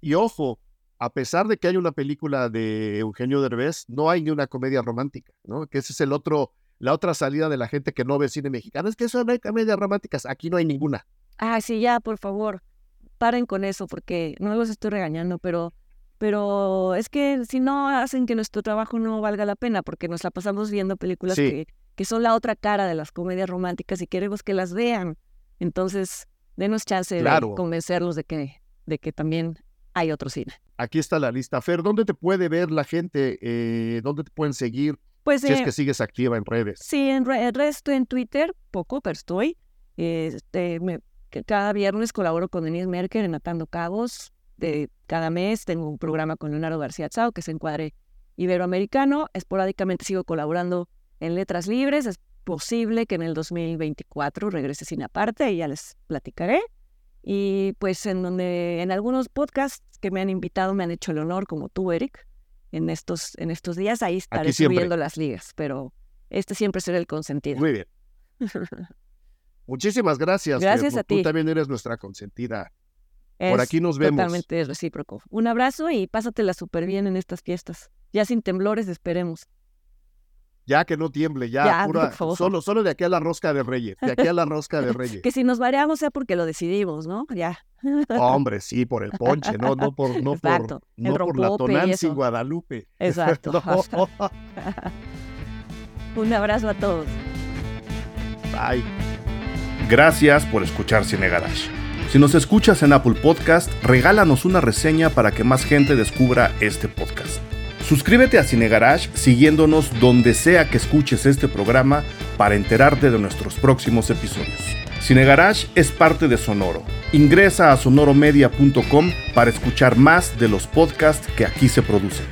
Y ojo, a pesar de que hay una película de Eugenio Derbez, no hay ni una comedia romántica, ¿no? Que ese es el otro, la otra salida de la gente que no ve cine mexicano, es que eso no hay comedias románticas, aquí no hay ninguna. Ah, sí, ya, por favor, paren con eso, porque no los estoy regañando, pero, pero es que si no hacen que nuestro trabajo no valga la pena, porque nos la pasamos viendo películas que que son la otra cara de las comedias románticas y queremos que las vean. Entonces, denos chance de convencerlos de que, de que también hay otro cine. Aquí está la lista. Fer, ¿dónde te puede ver la gente? Eh, ¿Dónde te pueden seguir? Pues, si es eh, que sigues activa en redes. Sí, en redes estoy en Twitter, poco, pero estoy. Este, cada viernes colaboro con Denise Merker en Atando Cabos. De, cada mes tengo un programa con Leonardo García Chao, que se encuadre iberoamericano. Esporádicamente sigo colaborando en Letras Libres, posible que en el 2024 regrese sin aparte y ya les platicaré. Y pues en donde en algunos podcasts que me han invitado me han hecho el honor, como tú, Eric, en estos, en estos días, ahí estaré subiendo las ligas, pero este siempre será el consentido. Muy bien. <laughs> Muchísimas gracias. Gracias a ti. Tú también eres nuestra consentida. Por aquí nos vemos. Totalmente recíproco. Un abrazo y pásatela súper bien en estas fiestas. Ya sin temblores, esperemos. Ya que no tiemble, ya, pura, solo, solo de aquí a la rosca de Reyes, de aquí a la rosca de <laughs> Reyes. que si nos variamos sea porque lo decidimos, ¿no? Ya. Hombre, sí, por el ponche, no, no por, no por, no por la Tonancy Guadalupe. Exacto. <laughs> <laughs> Un abrazo a todos. Bye. Gracias por escuchar Cine Garage. Si nos escuchas en Apple Podcast, regálanos una reseña para que más gente descubra este podcast. Suscríbete a Cine Garage siguiéndonos donde sea que escuches este programa para enterarte de nuestros próximos episodios. Cine Garage es parte de Sonoro. Ingresa a sonoromedia.com para escuchar más de los podcasts que aquí se producen.